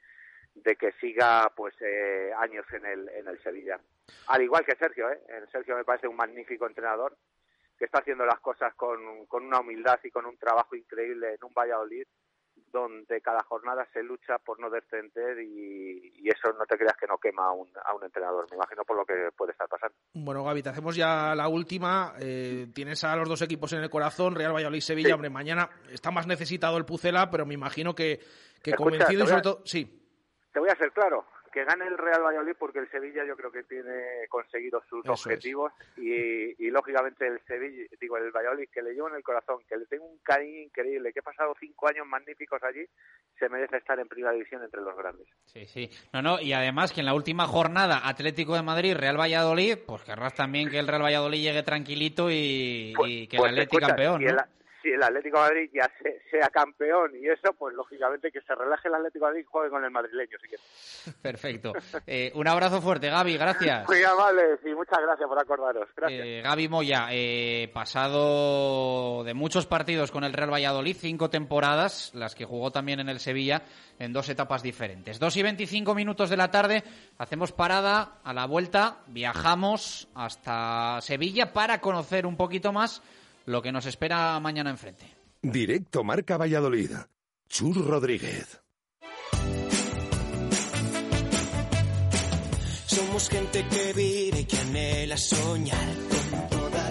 de que siga pues eh, años en el en el Sevilla al igual que Sergio eh Sergio me parece un magnífico entrenador que está haciendo las cosas con, con una humildad y con un trabajo increíble en un Valladolid donde cada jornada se lucha por no descender y, y, eso no te creas que no quema a un, a un entrenador, me imagino por lo que puede estar pasando. Bueno, Gaby, te hacemos ya la última. Eh, tienes a los dos equipos en el corazón, Real Valladolid-Sevilla. Hombre, mañana está más necesitado el Pucela, pero me imagino que, que convencido y sobre todo... Sí te voy a ser claro, que gane el Real Valladolid porque el Sevilla yo creo que tiene conseguido sus objetivos y, lógicamente el Sevilla, digo el Valladolid que le llevo en el corazón, que le tengo un cariño increíble, que he pasado cinco años magníficos allí, se merece estar en primera división entre los grandes. Sí, sí. No, no, y además que en la última jornada Atlético de Madrid, Real Valladolid, pues querrás también que el Real Valladolid llegue tranquilito y, pues, que pues el Atlético campeón. ¿no? Si el Atlético de Madrid ya sea campeón y eso, pues lógicamente que se relaje el Atlético de Madrid y juegue con el madrileño, si quieres. Perfecto. Eh, un abrazo fuerte, Gaby, gracias. Muy amables y muchas gracias por acordaros. Gracias. Eh, Gaby Moya, eh, pasado de muchos partidos con el Real Valladolid, cinco temporadas, las que jugó también en el Sevilla, en dos etapas diferentes. Dos y veinticinco minutos de la tarde, hacemos parada a la vuelta, viajamos hasta Sevilla para conocer un poquito más lo que nos espera mañana enfrente. Directo Marca Valladolid. Chur Rodríguez. Somos gente que vive y que anhela soñar. Con toda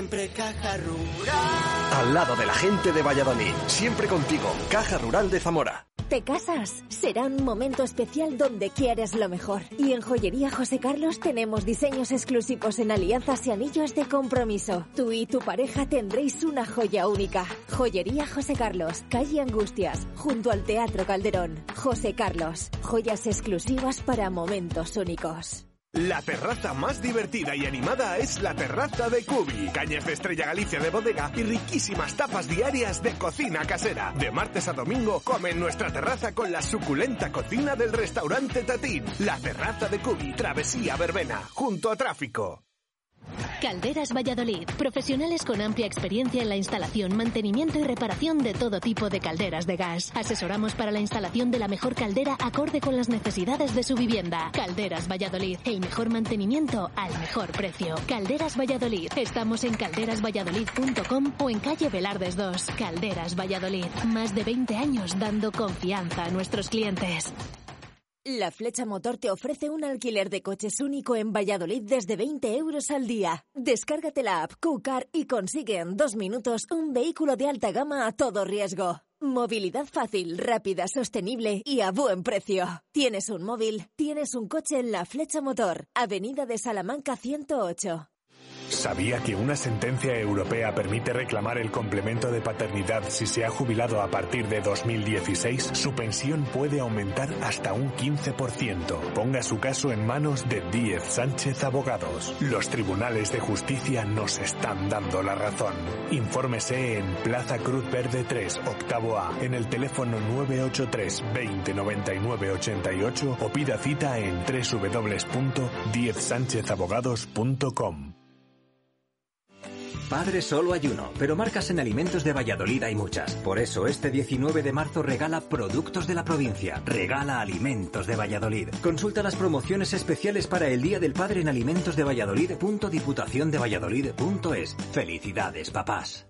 siempre caja rural. Al lado de la gente de Valladolid, siempre contigo, Caja Rural de Zamora. ¿Te casas? Será un momento especial donde quieres lo mejor. Y en Joyería José Carlos tenemos diseños exclusivos en alianzas y anillos de compromiso. Tú y tu pareja tendréis una joya única. Joyería José Carlos, calle Angustias, junto al Teatro Calderón. José Carlos, joyas exclusivas para momentos únicos. La terraza más divertida y animada es la terraza de Cubi. Cañas de Estrella Galicia de bodega y riquísimas tapas diarias de cocina casera. De martes a domingo come en nuestra terraza con la suculenta cocina del restaurante Tatín. La terraza de Cubi, Travesía Verbena, junto a tráfico. Calderas Valladolid, profesionales con amplia experiencia en la instalación, mantenimiento y reparación de todo tipo de calderas de gas. Asesoramos para la instalación de la mejor caldera acorde con las necesidades de su vivienda. Calderas Valladolid, el mejor mantenimiento al mejor precio. Calderas Valladolid, estamos en calderasvalladolid.com o en calle Velardes 2. Calderas Valladolid, más de 20 años dando confianza a nuestros clientes. La Flecha Motor te ofrece un alquiler de coches único en Valladolid desde 20 euros al día. Descárgate la app QCar y consigue en dos minutos un vehículo de alta gama a todo riesgo. Movilidad fácil, rápida, sostenible y a buen precio. Tienes un móvil, tienes un coche en La Flecha Motor, Avenida de Salamanca 108. ¿Sabía que una sentencia europea permite reclamar el complemento de paternidad si se ha jubilado a partir de 2016? Su pensión puede aumentar hasta un 15%. Ponga su caso en manos de Díez Sánchez Abogados. Los tribunales de justicia nos están dando la razón. Infórmese en Plaza Cruz Verde 3, octavo A, en el teléfono 983 20 99 88 o pida cita en www.diezsánchezabogados.com. Padre solo hay uno, pero marcas en alimentos de Valladolid hay muchas. Por eso este 19 de marzo regala productos de la provincia. Regala alimentos de Valladolid. Consulta las promociones especiales para el Día del Padre en alimentos de Valladolid.diputaciondevalladolid.es. Felicidades, papás.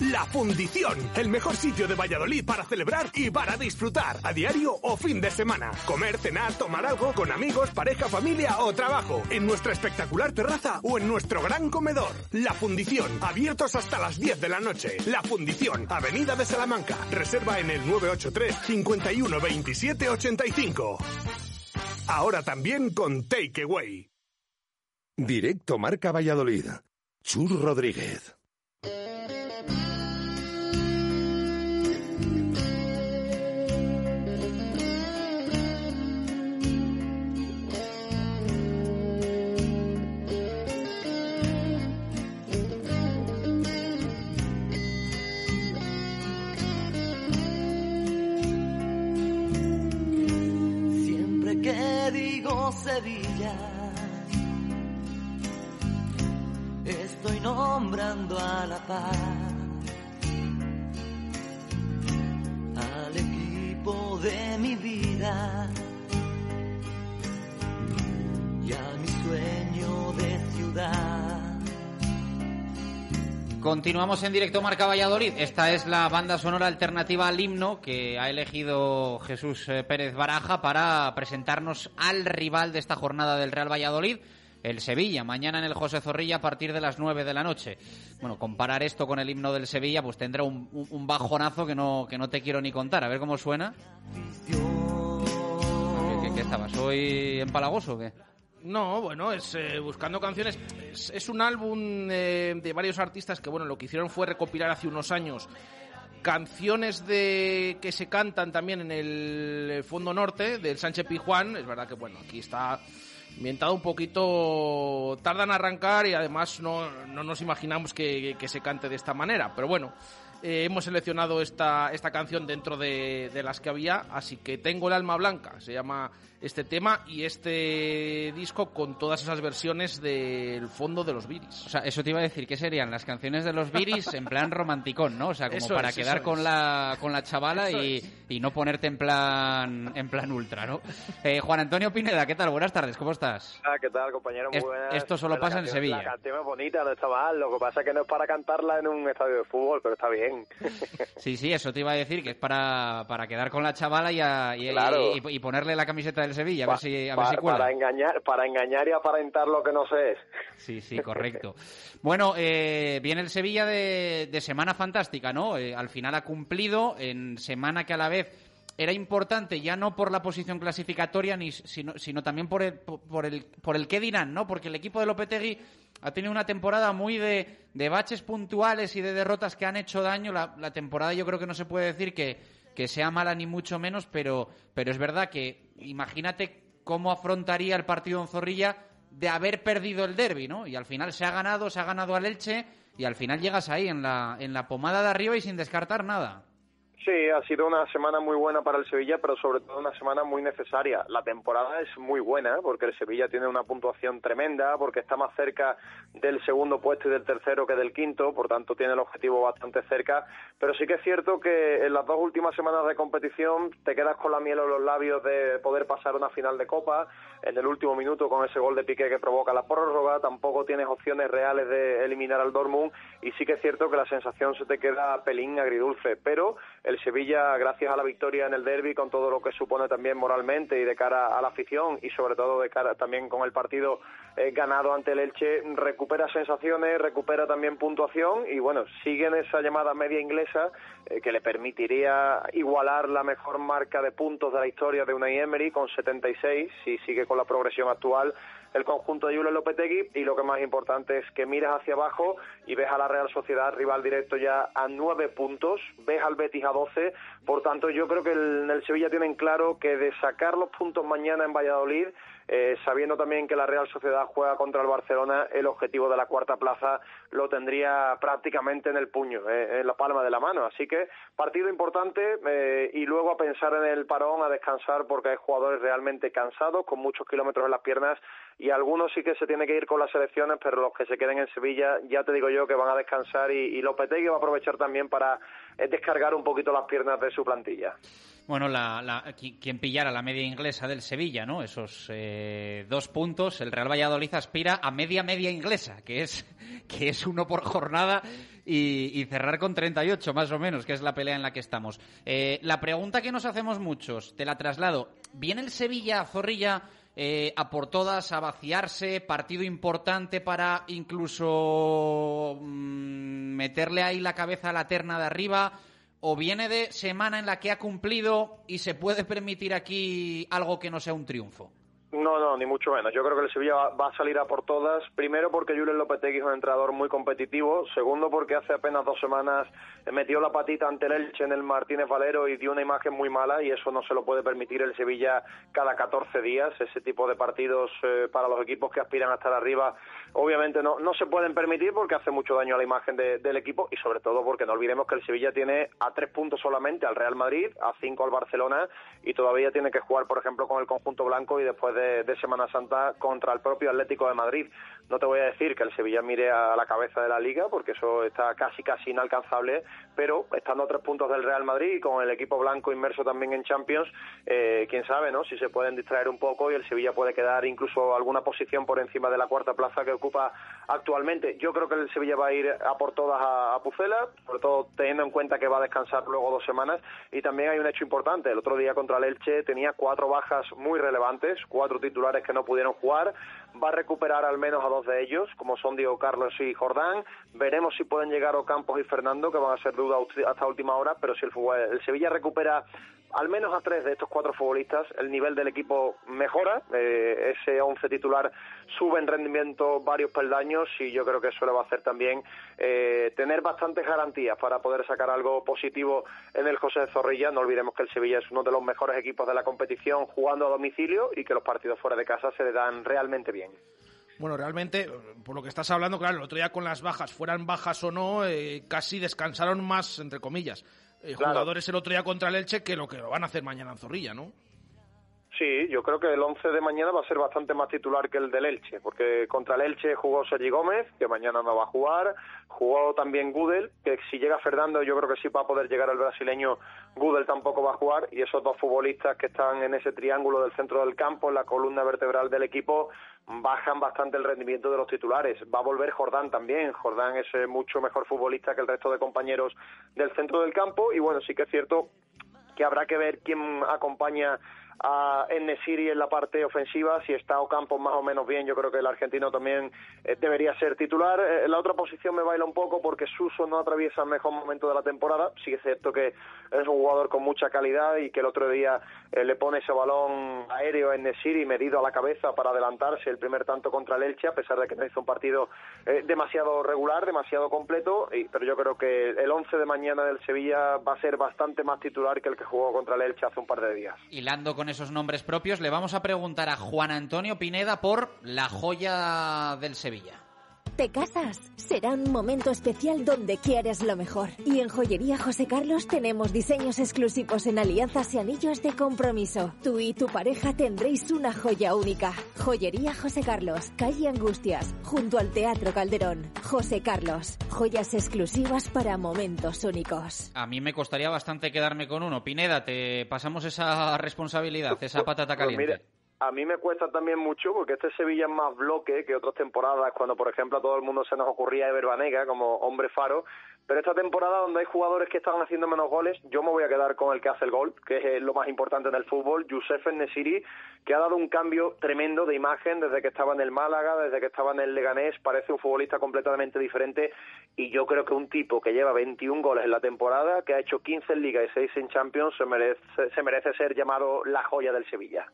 La Fundición, el mejor sitio de Valladolid para celebrar y para disfrutar, a diario o fin de semana. Comer, cenar, tomar algo con amigos, pareja, familia o trabajo, en nuestra espectacular terraza o en nuestro gran comedor. La Fundición, abiertos hasta las 10 de la noche. La Fundición, Avenida de Salamanca. Reserva en el 983 51 27 85. Ahora también con Takeaway. Directo Marca Valladolid. Chur Rodríguez. Sevilla, estoy nombrando a la paz, al equipo de mi vida y a mi sueño de ciudad. Continuamos en directo Marca Valladolid. Esta es la banda sonora alternativa al himno que ha elegido Jesús eh, Pérez Baraja para presentarnos al rival de esta jornada del Real Valladolid, el Sevilla. Mañana en el José Zorrilla a partir de las 9 de la noche. Bueno, comparar esto con el himno del Sevilla, pues tendrá un, bajonazo que no, que no te quiero ni contar. A ver cómo suena. ¿Qué, qué, qué? ¿Soy empalagoso o qué? No, bueno, es eh, buscando canciones. Es, un álbum eh, de varios artistas que, bueno, lo que hicieron fue recopilar hace unos años canciones de que se cantan también en el fondo norte del Sánchez Pijuán. Es verdad que, bueno, aquí está ambientado un poquito. Tardan en arrancar y además no, no nos imaginamos que se cante de esta manera. Pero bueno, eh, hemos seleccionado esta, esta canción dentro de, de las que había, así que tengo el alma blanca, se llama este tema y este disco con todas esas versiones del fondo de los Viris. O sea, eso te iba a decir, ¿qué serían? Las canciones de los Viris en plan romanticón, ¿no? O sea, como Eso para es, quedar con es. la, con la chavala y, y no ponerte en plan, en plan ultra, ¿no? Eh, Juan Antonio Pineda, ¿qué tal? Buenas tardes, ¿cómo estás? Ah, ¿qué tal, compañero? Muy Es- buenas. esto solo La pasa en Sevilla. La canción es bonita, no está mal. Lo que pasa es que no es para cantarla en un estadio de fútbol, pero está bien. Sí, sí, eso te iba a decir, que es para, para quedar con la chavala y, a- y- Claro. y- y ponerle la camiseta del Sevilla, a ver si, a ver si cuela. para engañar, para engañar y aparentar lo que no se es. Sí, sí, correcto. Bueno, eh, viene el Sevilla de, de semana fantástica, ¿no? Eh, al final ha cumplido en semana que a la vez era importante ya no por la posición clasificatoria ni sino, sino también por el, por el por el qué dirán, ¿no? Porque el equipo de Lopetegui ha tenido una temporada muy de, de baches puntuales y de derrotas que han hecho daño. La, la temporada yo creo que no se puede decir que, que sea mala ni mucho menos, pero, pero es verdad que imagínate cómo afrontaría el partido en Zorrilla de haber perdido el derby, ¿no? Y al final se ha ganado, se ha ganado al Elche y al final llegas ahí en la, en la pomada de arriba y sin descartar nada. Sí, ha sido una semana muy buena para el Sevilla, pero sobre todo una semana muy necesaria. La temporada es muy buena porque el Sevilla tiene una puntuación tremenda, porque está más cerca del segundo puesto y del tercero que del quinto, por tanto tiene el objetivo bastante cerca. Pero sí que es cierto que en las dos últimas semanas de competición te quedas con la miel en los labios de poder pasar una final de Copa en el último minuto con ese gol de Piqué que provoca la prórroga, tampoco tienes opciones reales de eliminar al Dortmund y sí que es cierto que la sensación se te queda pelín agridulce, pero el Sevilla, gracias a la victoria en el derby, con todo lo que supone también moralmente y de cara a la afición y sobre todo de cara también con el partido eh, ganado ante el Elche, recupera sensaciones, recupera también puntuación y bueno, sigue en esa llamada media inglesa eh, que le permitiría igualar la mejor marca de puntos de la historia de Unai Emery con 76 si sigue con la progresión actual el conjunto de Julio Lopetegui y lo que más importante es que miras hacia abajo y ves a la Real Sociedad rival directo ya a nueve puntos, ves al Betis a 12. Por tanto, yo creo que el, el Sevilla tienen claro que de sacar los puntos mañana en Valladolid eh, sabiendo también que la Real Sociedad juega contra el Barcelona, el objetivo de la cuarta plaza lo tendría prácticamente en el puño, eh, en la palma de la mano. Así que partido importante eh, y luego a pensar en el parón, a descansar porque hay jugadores realmente cansados, con muchos kilómetros en las piernas y algunos sí que se tiene que ir con las selecciones, pero los que se queden en Sevilla, ya te digo yo que van a descansar y, y Lopetegui va a aprovechar también para descargar un poquito las piernas de su plantilla. Bueno, la, la, quien pillara la media inglesa del Sevilla, ¿no? Esos eh, dos puntos, el Real Valladolid aspira a media media inglesa, que es, que es uno por jornada y, cerrar con 38 más o menos, que es la pelea en la que estamos. Eh, la pregunta que nos hacemos muchos, te la traslado. ¿Viene el Sevilla, Zorrilla, eh, a por todas, a vaciarse, partido importante para incluso mmm, meterle ahí la cabeza a la terna de arriba? o viene de semana en la que ha cumplido y se puede permitir aquí algo que no sea un triunfo? No, no, ni mucho menos. Yo creo que el Sevilla va, a salir a por todas. Primero porque Julen Lopetegui es un entrenador muy competitivo. Segundo porque hace apenas dos semanas metió la patita ante el Elche en el Martínez Valero y dio una imagen muy mala y eso no se lo puede permitir el Sevilla cada 14 días. Ese tipo de partidos eh, para los equipos que aspiran a estar arriba obviamente no, no se pueden permitir porque hace mucho daño a la imagen de, del equipo y sobre todo porque no olvidemos que el Sevilla tiene a tres puntos solamente al Real Madrid, a cinco al Barcelona y todavía tiene que jugar, por ejemplo, con el conjunto blanco y después de, Semana Santa contra el propio Atlético de Madrid. No te voy a decir que el Sevilla mire a la cabeza de la liga porque eso está casi casi inalcanzable, pero estando a tres puntos del Real Madrid y con el equipo blanco inmerso también en Champions, eh, quién sabe, ¿no? Si se pueden distraer un poco y el Sevilla puede quedar incluso alguna posición por encima de la cuarta plaza que ocupa actualmente. Yo creo que el Sevilla va a ir a por todas a, a Pucela, sobre todo teniendo en cuenta que va a descansar luego dos semanas. Y también hay un hecho importante. El otro día contra el Elche tenía cuatro bajas muy relevantes, cuatro titulares que no pudieron jugar. Va a recuperar al menos a dos de ellos, como son Diego Carlos y Jordán. Veremos si pueden llegar Ocampos y Fernando, que van a ser duda hasta última hora, pero si el, el Sevilla recupera al menos a tres de estos cuatro futbolistas el nivel del equipo mejora, eh, ese once titular sube en rendimiento varios peldaños y yo creo que eso le va a hacer también eh, tener bastantes garantías para poder sacar algo positivo en el José Zorrilla. No olvidemos que el Sevilla es uno de los mejores equipos de la competición jugando a domicilio y que los partidos fuera de casa se le dan realmente bien. Bueno, realmente, por lo que estás hablando, claro, el otro día con las bajas, fueran bajas o no, eh, casi descansaron más, entre comillas, eh, Claro. jugadores el otro día contra el Elche que lo que lo van a hacer mañana en Zorrilla, ¿no? Sí, yo creo que el 11 de mañana va a ser bastante más titular que el del Elche, porque contra el Elche jugó Sergi Gómez, que mañana no va a jugar, jugó también Gudel, que si llega Fernando yo creo que sí va a poder llegar el brasileño, Gudel tampoco va a jugar, y esos dos futbolistas que están en ese triángulo del centro del campo, en la columna vertebral del equipo, bajan bastante el rendimiento de los titulares. Va a volver Jordán también, Jordán es eh, mucho mejor futbolista que el resto de compañeros del centro del campo, y bueno, sí que es cierto que habrá que ver quién acompaña a Enesiri en la parte ofensiva, si está Ocampo más o menos bien, yo creo que el argentino también eh, debería ser titular. Eh, en la otra posición me baila un poco porque Suso no atraviesa el mejor momento de la temporada, sí es cierto que es un jugador con mucha calidad y que el otro día eh, le pone ese balón aéreo a Enesiri medido a la cabeza para adelantarse el primer tanto contra el Elche, a pesar de que no hizo un partido eh, demasiado regular, demasiado completo, y, pero yo creo que el 11 de mañana del Sevilla va a ser bastante más titular que el que jugó contra el Elche hace un par de días. Hilando con esos nombres propios, le vamos a preguntar a Juan Antonio Pineda por la joya del Sevilla. ¿Te casas? Será un momento especial donde quieres lo mejor. Y en Joyería José Carlos tenemos diseños exclusivos en alianzas y anillos de compromiso. Tú y tu pareja tendréis una joya única. Joyería José Carlos, calle Angustias, junto al Teatro Calderón. José Carlos, joyas exclusivas para momentos únicos. A mí me costaría bastante quedarme con uno. Pineda, te pasamos esa responsabilidad, esa patata Pues caliente. mira, a mí me cuesta también mucho porque este Sevilla es más bloque que otras temporadas cuando, por ejemplo, a todo el mundo se nos ocurría Ever Banega como hombre faro. Pero esta temporada donde hay jugadores que están haciendo menos goles, yo me voy a quedar con el que hace el gol, que es eh, lo más importante en el fútbol, Youssef Nesiri, que ha dado un cambio tremendo de imagen desde que estaba en el Málaga, desde que estaba en el Leganés, parece un futbolista completamente diferente y yo creo que un tipo que lleva 21 goles en la temporada, que ha hecho 15 en Liga y 6 en Champions, se merece, se merece ser llamado la joya del Sevilla.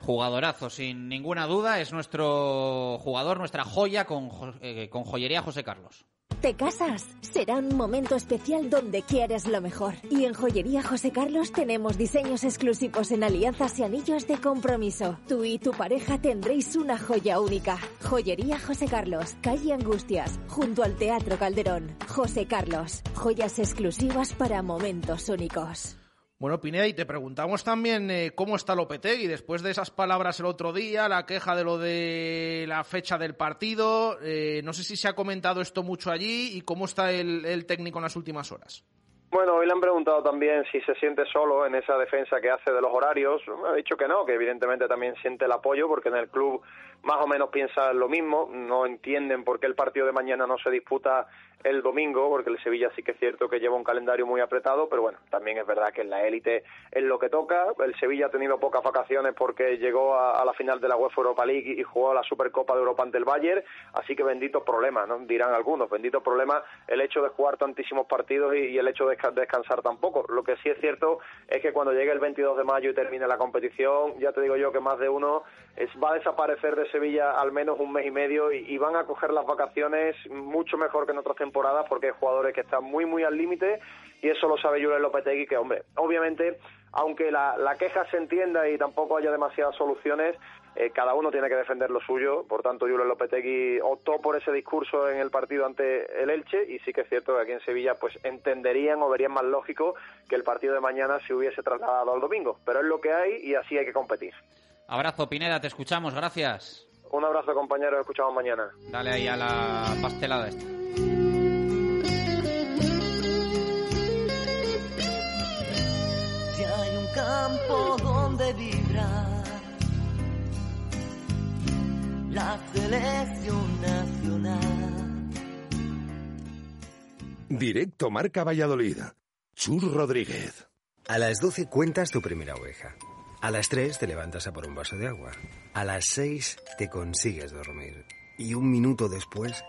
Jugadorazo, sin ninguna duda, es nuestro jugador, nuestra joya con, eh, con joyería José Carlos. ¿Te casas? Será un momento especial donde quieres lo mejor. Y en Joyería José Carlos tenemos diseños exclusivos en alianzas y anillos de compromiso. Tú y tu pareja tendréis una joya única. Joyería José Carlos, calle Angustias, junto al Teatro Calderón. José Carlos, joyas exclusivas para momentos únicos. Bueno, Pineda, y te preguntamos también eh, cómo está Lopetegui después de esas palabras el otro día, la queja de lo de la fecha del partido. eh, no sé si se ha comentado esto mucho allí y cómo está el, el técnico en las últimas horas. Bueno, hoy le han preguntado también si se siente solo en esa defensa que hace de los horarios. Ha dicho que no, que evidentemente también siente el apoyo porque en el club más o menos piensan lo mismo. No entienden por qué el partido de mañana no se disputa el domingo, porque el Sevilla sí que es cierto que lleva un calendario muy apretado, pero bueno, también es verdad que en la élite es lo que toca. El Sevilla ha tenido pocas vacaciones porque llegó a, la final de la UEFA Europa League y jugó la Supercopa de Europa ante el Bayern, así que benditos problemas, ¿no? dirán algunos, benditos problemas el hecho de jugar tantísimos partidos y, el hecho de desca- descansar tampoco. Lo que sí es cierto es que cuando llegue el 22 de mayo y termine la competición, ya te digo yo que más de uno es, va a desaparecer de Sevilla al menos un mes y medio y, van a coger las vacaciones mucho mejor que en otras porque hay jugadores que están muy, muy al límite y eso lo sabe Julen Lopetegui que, hombre, obviamente, aunque la, la queja se entienda y tampoco haya demasiadas soluciones, eh, cada uno tiene que defender lo suyo, por tanto Julen Lopetegui optó por ese discurso en el partido ante el Elche y sí que es cierto que aquí en Sevilla pues entenderían o verían más lógico que el partido de mañana se hubiese trasladado al domingo, pero es lo que hay y así hay que competir. Abrazo, Pineda, te escuchamos, gracias. Un abrazo compañeros, escuchamos mañana. Dale ahí a la pastelada esta. Campo donde vibra la selección nacional. Directo Marca Valladolid. Chur Rodríguez. A las 12 cuentas tu primera oveja. A las 3 te levantas a por un vaso de agua. A las 6 te consigues dormir. Y un minuto después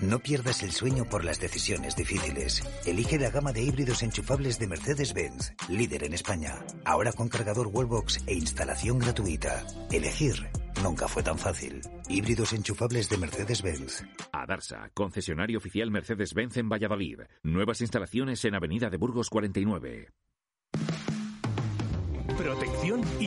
No pierdas el sueño por las decisiones difíciles. Elige la gama de híbridos enchufables de Mercedes-Benz, líder en España. Ahora con cargador Wallbox e instalación gratuita. Elegir nunca fue tan fácil. Híbridos enchufables de Mercedes-Benz. Adarsa, concesionario oficial Mercedes-Benz en Valladolid. Nuevas instalaciones en Avenida de Burgos 49. Protección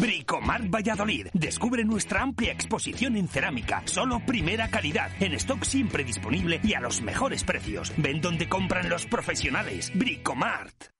Bricomart Valladolid. Descubre nuestra amplia exposición en cerámica. Solo primera calidad. En stock siempre disponible y a los mejores precios. Ven donde compran los profesionales. Bricomart.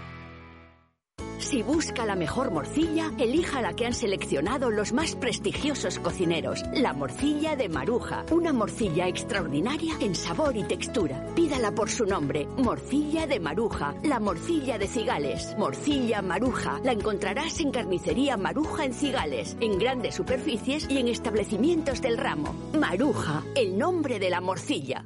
Si busca la mejor morcilla, elija la que han seleccionado los más prestigiosos cocineros, la morcilla de Maruja, una morcilla extraordinaria en sabor y textura. Pídala por su nombre, morcilla de Maruja, la morcilla de Cigales, morcilla Maruja. La encontrarás en carnicería Maruja en Cigales, en grandes superficies y en establecimientos del ramo. Maruja, el nombre de la morcilla.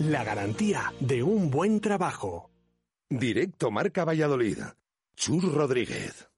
La garantía de un buen trabajo. Directo Marca Valladolid. Chur Rodríguez.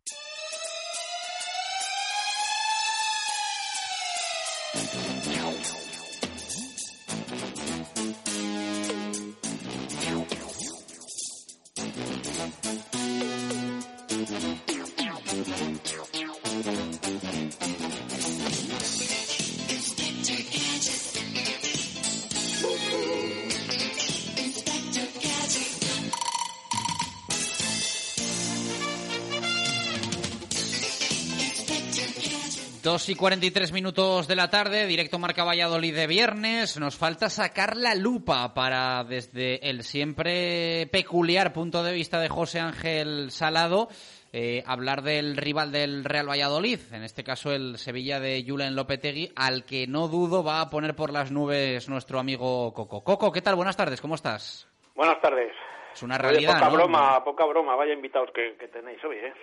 Dos y 43 minutos de la tarde, directo Marca Valladolid de viernes. Nos falta sacar la lupa para, desde el siempre peculiar punto de vista de José Ángel Salado, eh, hablar del rival del Real Valladolid, en este caso el Sevilla de Julen Lopetegui, al que no dudo va a poner por las nubes nuestro amigo Coco. Coco, ¿qué tal? Buenas tardes, ¿cómo estás? Buenas tardes. Es una Oye, realidad, poca ¿no? broma, poca broma, vaya invitados que, que tenéis hoy, ¿eh?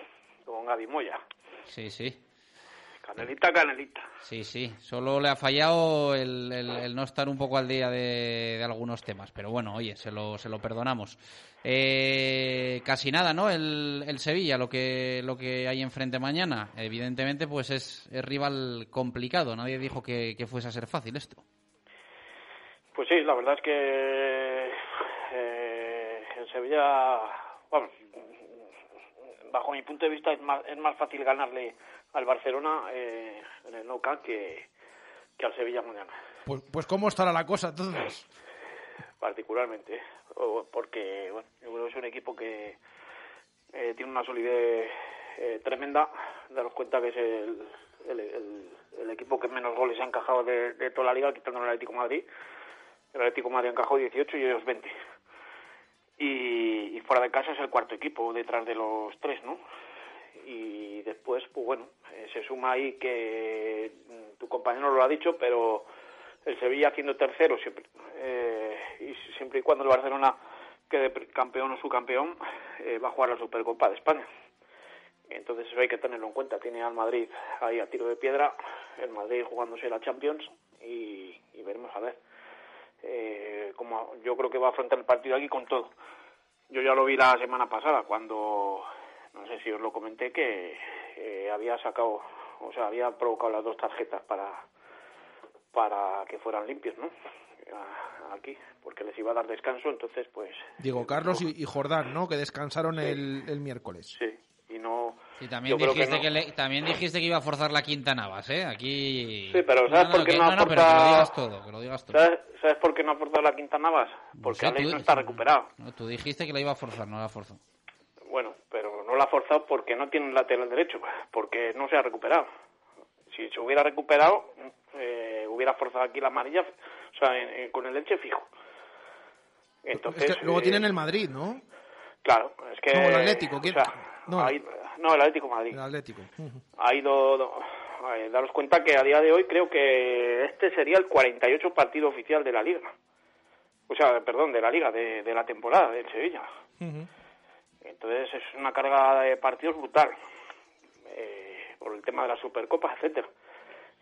Con Gaby Moya. Sí, sí. Canelita, canelita. Sí, sí, solo le ha fallado el, el- el no estar un poco al día de, de algunos temas, pero bueno, oye, se lo, se lo perdonamos. Eh, casi nada, ¿no? El, el Sevilla, lo que, lo que hay enfrente mañana, evidentemente, pues es, es rival complicado. Nadie dijo que, que fuese a ser fácil esto. Pues sí, la verdad es que eh, en Sevilla, bajo mi punto de vista es más, es más fácil ganarle al Barcelona eh, en el Nou Camp que, que al Sevilla mañana, Pues, pues ¿cómo estará la cosa entonces? particularmente. ¿eh? Porque, bueno, yo creo que es un equipo que eh, tiene una solidez eh, tremenda. Daros cuenta que es el, el, el- el equipo que menos goles ha encajado de, de toda la liga, quitando el Atlético de Madrid. El Atlético de Madrid ha encajado 18 y ellos 20. Y, y fuera de casa es el cuarto equipo, detrás de los tres, ¿no? Y después, pues bueno, eh, se suma ahí que mm, tu compañero lo ha dicho, pero el Sevilla haciendo tercero siempre eh, y siempre y cuando el Barcelona quede campeón o subcampeón eh, va a jugar la Supercopa de España. Entonces eso hay que tenerlo en cuenta. Tiene al Madrid ahí a tiro de piedra el Madrid jugándose la Champions y, veremos a ver como yo creo que va a afrontar el partido aquí con todo. Yo ya lo vi la semana pasada cuando no sé si os lo comenté que eh, había sacado o sea había provocado las dos tarjetas para para que fueran limpios, ¿no? Aquí, porque les iba a dar descanso, entonces, pues, Diego Carlos y, y Jordán, ¿no? Que descansaron el, el miércoles. sí, y no... Y también dijiste no. que, le- también dijiste que iba a forzar la quinta Navas, ¿eh? Aquí... Sí, pero ¿sabes por qué que- no no, no, pero que aporta- lo digas todo, que lo digas todo. ¿Sabes, ¿Sabes por qué no ha forzado la Quinta Navas? Porque Alex tú- no está recuperado. No, tú dijiste que la iba a forzar, no la forzó. La ha forzado porque no tiene un lateral derecho, porque no se ha recuperado. Si se hubiera recuperado, eh, hubiera forzado aquí la amarilla, o sea, en- en- con el leche fijo. Entonces, Es que luego eh, tienen el Madrid, ¿no? Claro, es que... No, el Atlético, o ¿quién? sea, No. no, el Atlético Madrid. El Atlético. Ujú. ha ido eh, daros cuenta que a día de hoy creo que este sería el 48 partido oficial de la liga o sea perdón de la liga de, de la temporada del Sevilla entonces es una carga de partidos brutal eh, por el tema de la Supercopa etcétera.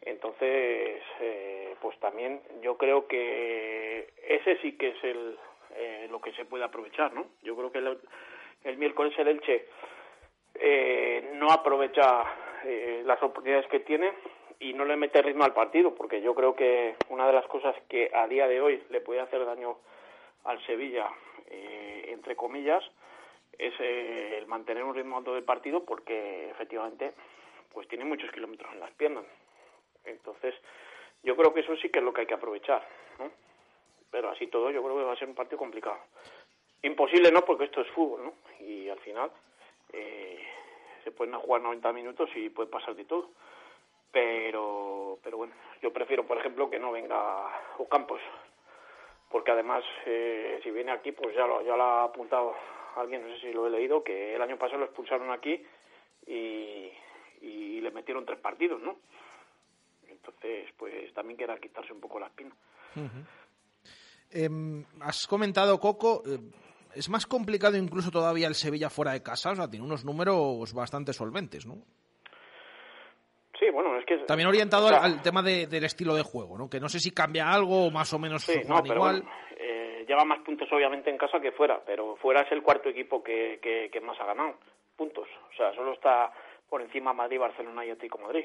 Entonces eh, pues también yo creo que ese sí que es el eh, lo que se puede aprovechar no yo creo que el, el miércoles el Elche eh, no aprovecha eh, las oportunidades que tiene y no le mete ritmo al partido, porque yo creo que una de las cosas que a día de hoy le puede hacer daño al Sevilla, eh, entre comillas, es eh, el mantener un ritmo alto partido, porque efectivamente pues tiene muchos kilómetros en las piernas. Entonces, yo creo que eso sí que es lo que hay que aprovechar, ¿no? Pero así todo, yo creo que va a ser un partido complicado. Imposible no, porque esto es fútbol, ¿no? Y al final eh, se pueden jugar 90 minutos y puede pasar de todo. Pero, pero bueno, yo prefiero, por ejemplo, que no venga Ocampos, porque además, eh, si viene aquí, pues ya lo, ya lo ha apuntado alguien, no sé si lo he leído, que el año pasado lo expulsaron aquí y, y le metieron tres partidos, ¿no? Entonces, pues también queda quitarse un poco la espina. Em, has comentado, Coco, eh, es más complicado incluso todavía el Sevilla fuera de casa, o sea, tiene unos números bastante solventes, ¿no? Sí, bueno, es que... También orientado al, al tema de- del estilo de juego, ¿no? Que no sé si cambia algo o más o menos Sí, juegan no, pero igual. bueno, lleva más puntos obviamente en casa que fuera, pero fuera es el cuarto equipo que, que, que más ha ganado puntos. O sea, solo está por encima Madrid, Barcelona y Atlético Madrid.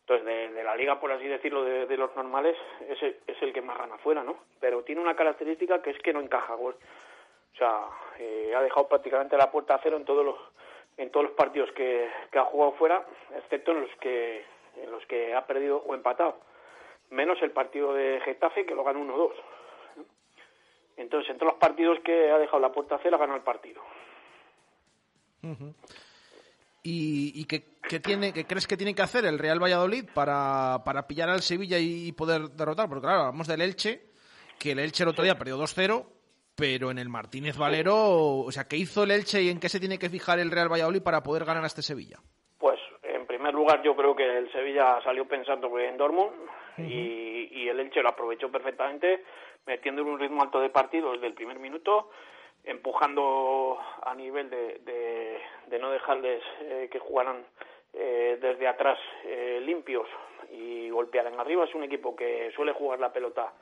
Entonces, de, la liga, por así decirlo, de, los normales, es el, es el que más gana fuera, ¿no? Pero tiene una característica que es que no encaja gol. O sea, eh, ha dejado prácticamente la puerta a cero en todos los en todos los partidos que, que ha jugado fuera, excepto en los que en los que ha perdido o empatado, menos el partido de Getafe que lo ganó 1-2. Entonces, en todos los partidos que ha dejado la puerta cero, ha ganado el partido. ¿Y, y qué, qué tiene, qué crees que tiene que hacer el Real Valladolid para, para pillar al Sevilla y poder derrotar? Porque claro, hablamos del Elche, que el Elche el otro día perdió 2-0, pero en el Martínez Valero, o sea, ¿qué hizo el Elche y en qué se tiene que fijar el Real Valladolid para poder ganar a este Sevilla? Pues, en primer lugar, yo creo que el Sevilla salió pensando en Dortmund y, y el Elche lo aprovechó perfectamente, metiendo en un ritmo alto de partido desde el primer minuto, empujando a nivel de, de, no dejarles eh, que jugaran eh, desde atrás eh, limpios y golpearan arriba. Es un equipo que suele jugar la pelota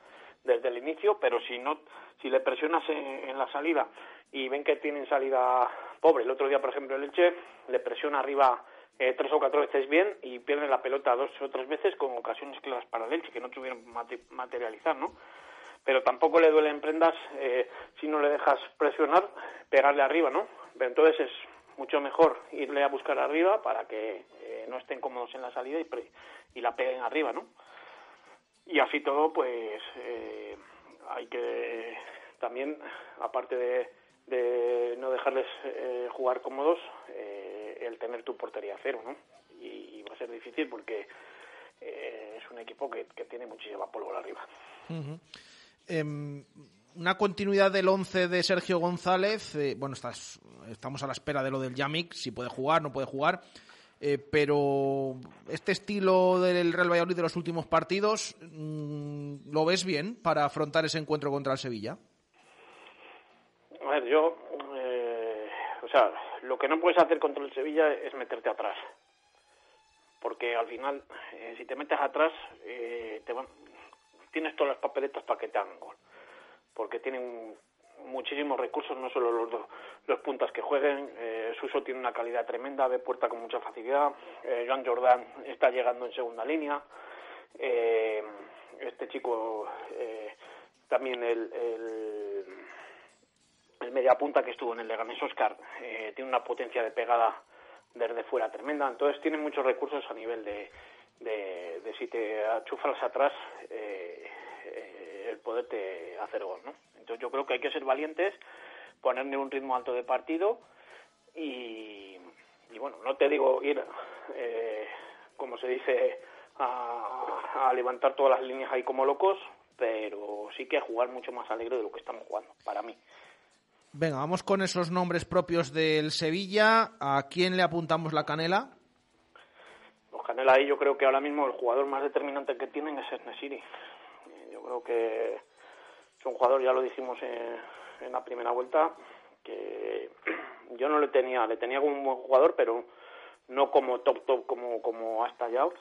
desde el inicio, pero si no, si le presionas en, en la salida y ven que tienen salida pobre, el otro día, por ejemplo, el Elche le presiona arriba eh, tres o cuatro veces bien y pierden la pelota dos o tres veces con ocasiones claras para el Elche que no tuvieron mate- materializar, ¿no? Pero tampoco le duelen prendas eh, si no le dejas presionar, pegarle arriba, ¿no? Pero entonces es mucho mejor irle a buscar arriba para que eh, no estén cómodos en la salida y, pre- y la peguen arriba, ¿no? Y así todo, pues eh, hay que también, aparte de, de no dejarles eh, jugar cómodos, eh, el tener tu portería a cero, ¿no? Y, va a ser difícil porque eh, es un equipo que, que tiene muchísima pólvora arriba. Em, una continuidad del 11 de Sergio González. eh, bueno, estás, estamos a la espera de lo del Yamik, si puede jugar, no puede jugar. eh, pero este estilo del Real Valladolid de los últimos partidos, mm, ¿lo ves bien para afrontar ese encuentro contra el Sevilla? A ver, yo, eh, o sea, lo que no puedes hacer contra el Sevilla es meterte atrás. Porque al final, si te metes atrás, te van- tienes todas las papeletas para que te hagan gol. Porque tienen muchísimos recursos, no solo los, dos- los puntas que jueguen. Eh, Suso tiene una calidad tremenda, ve puerta con mucha facilidad. Eh, Joan Jordan está llegando en segunda línea. Eh, este chico, eh, también el, el, el que estuvo en el Leganés Oscar eh, tiene una potencia de pegada desde fuera tremenda. Entonces tiene muchos recursos a nivel de, de, de si te achufas atrás eh, eh, el poderte hacer gol, ¿no? Entonces yo creo que hay que ser valientes, ponerle un ritmo alto de partido y, bueno, no te digo ir, eh, como se dice, a, a levantar todas las líneas ahí como locos, pero sí que a jugar mucho más alegre de lo que estamos jugando, para mí. Venga, vamos con esos nombres propios del Sevilla. ¿A quién le apuntamos la canela? Canela ahí yo creo que ahora mismo el jugador más determinante que tienen es Nesiri. Yo creo que es un jugador, ya lo dijimos en, la primera vuelta, que yo no le tenía, le tenía como un buen jugador, pero no como top top como, como ha estallado.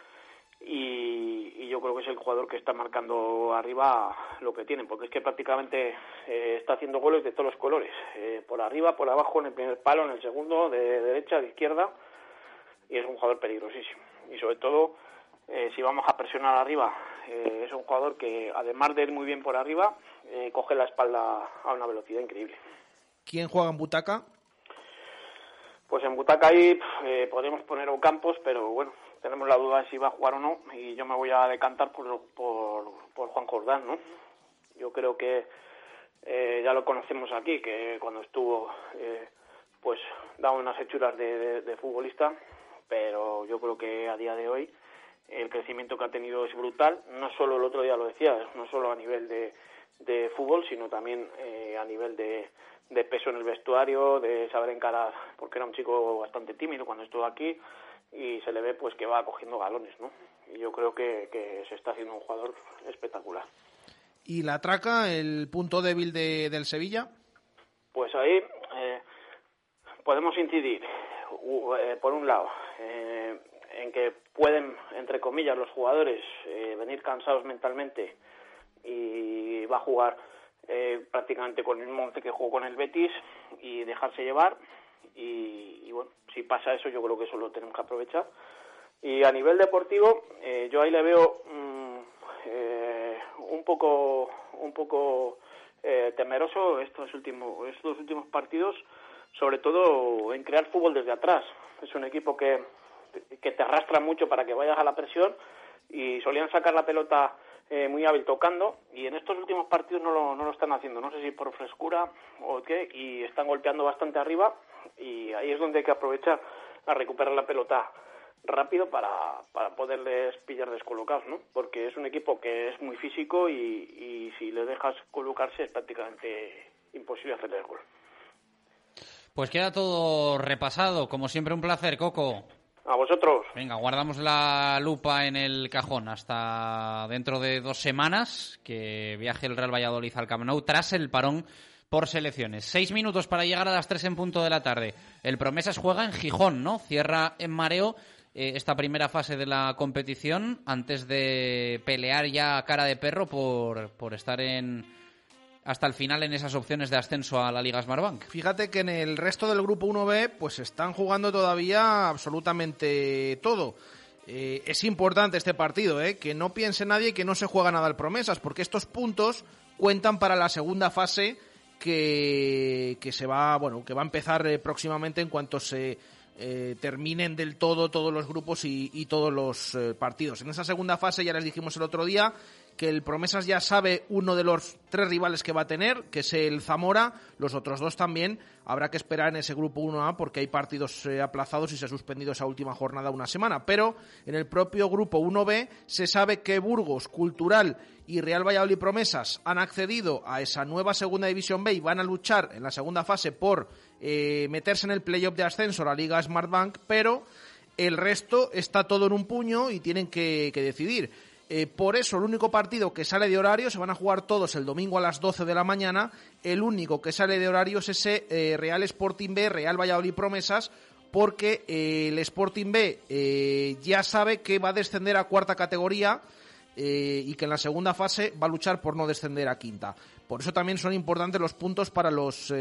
Y, y yo creo que es el jugador que está marcando arriba lo que tienen, porque es que prácticamente eh, está haciendo goles de todos los colores, eh, por arriba, por abajo, en el primer palo, en el segundo, de derecha, de izquierda, y es un jugador peligrosísimo. Y sobre todo, eh, si vamos a presionar arriba, eh, es un jugador que además de ir muy bien por arriba, eh, coge la espalda a una velocidad increíble. ¿Quién juega en butaca? Pues en butaca ahí podemos poner a Campos, pero bueno, tenemos la duda de si va a jugar o no, y yo me voy a decantar por, por, por Juan Jordán, ¿no? Yo creo que eh, ya lo conocemos aquí, que cuando estuvo, eh, pues daba unas hechuras de, de- de futbolista, pero yo creo que a día de hoy el crecimiento que ha tenido es brutal, no solo el otro día lo decía, no solo a nivel de, de fútbol, sino también eh, a nivel de, de peso en el vestuario, de saber encarar, porque era un chico bastante tímido cuando estuvo aquí y se le ve pues que va cogiendo galones, ¿no? Y yo creo que, que se está haciendo un jugador espectacular. ¿Y la traca, el punto débil de- del Sevilla? Pues ahí eh, podemos incidir, u- eh, por un lado, eh, en que pueden, entre comillas, los jugadores eh, venir cansados mentalmente y va a jugar eh, prácticamente con el once que jugó con el Betis y dejarse llevar. Y, y bueno, si pasa eso, yo creo que eso lo tenemos que aprovechar. Y a nivel deportivo, eh, yo ahí le veo mm, eh, un poco, un poco eh, temeroso estos últimos, estos últimos partidos sobre todo en crear fútbol desde atrás. Es un equipo que, que te arrastra mucho para que vayas a la presión y solían sacar la pelota eh, muy hábil tocando y en estos últimos partidos no lo, no lo están haciendo, no sé si por frescura o qué, y están golpeando bastante arriba y ahí es donde hay que aprovechar a recuperar la pelota rápido para, para poderles pillar descolocados, ¿no? Porque es un equipo que es muy físico y, y si le dejas colocarse es prácticamente imposible hacerle el gol. Pues queda todo repasado. Como siempre, un placer, Coco. A vosotros. Venga, guardamos la lupa en el cajón hasta dentro de dos semanas que viaje el Real Valladolid al Camp Nou tras el parón por selecciones. Seis minutos para llegar a las tres en punto de la tarde. El Promesas juega en Gijón, ¿no? Cierra en mareo eh, esta primera fase de la competición antes de pelear ya a cara de perro por, por estar en hasta el final en esas opciones de ascenso a la Liga Smartbank. Fíjate que en el resto del grupo 1B pues están jugando todavía absolutamente todo. Eh, es importante este partido, ¿eh? que no piense nadie que no se juega nada al promesas, porque estos puntos cuentan para la segunda fase que, que se va, bueno, que va a empezar eh, próximamente en cuanto se eh, terminen del todo todos los grupos y, y todos los partidos. En esa segunda fase ya les dijimos el otro día que el Promesas ya sabe uno de los tres rivales que va a tener, que es el Zamora, los otros dos también. Habrá que esperar en ese grupo 1A porque hay partidos eh, aplazados y se ha suspendido esa última jornada una semana. Pero en el propio grupo 1B se sabe que Burgos, Cultural y Real Valladolid Promesas han accedido a esa nueva segunda división B y van a luchar en la segunda fase por eh, meterse en el playoff de ascenso a la Liga Smartbank, pero el resto está todo en un puño y tienen que, que decidir. Eh, por eso, el único partido que sale de horario, se van a jugar todos el domingo a las 12 de la mañana, el único que sale de horario es ese eh, Real Sporting B, Real Valladolid Promesas, porque eh, el Sporting B ya sabe que va a descender a cuarta categoría y que en la segunda fase va a luchar por no descender a quinta. Por eso también son importantes los puntos para los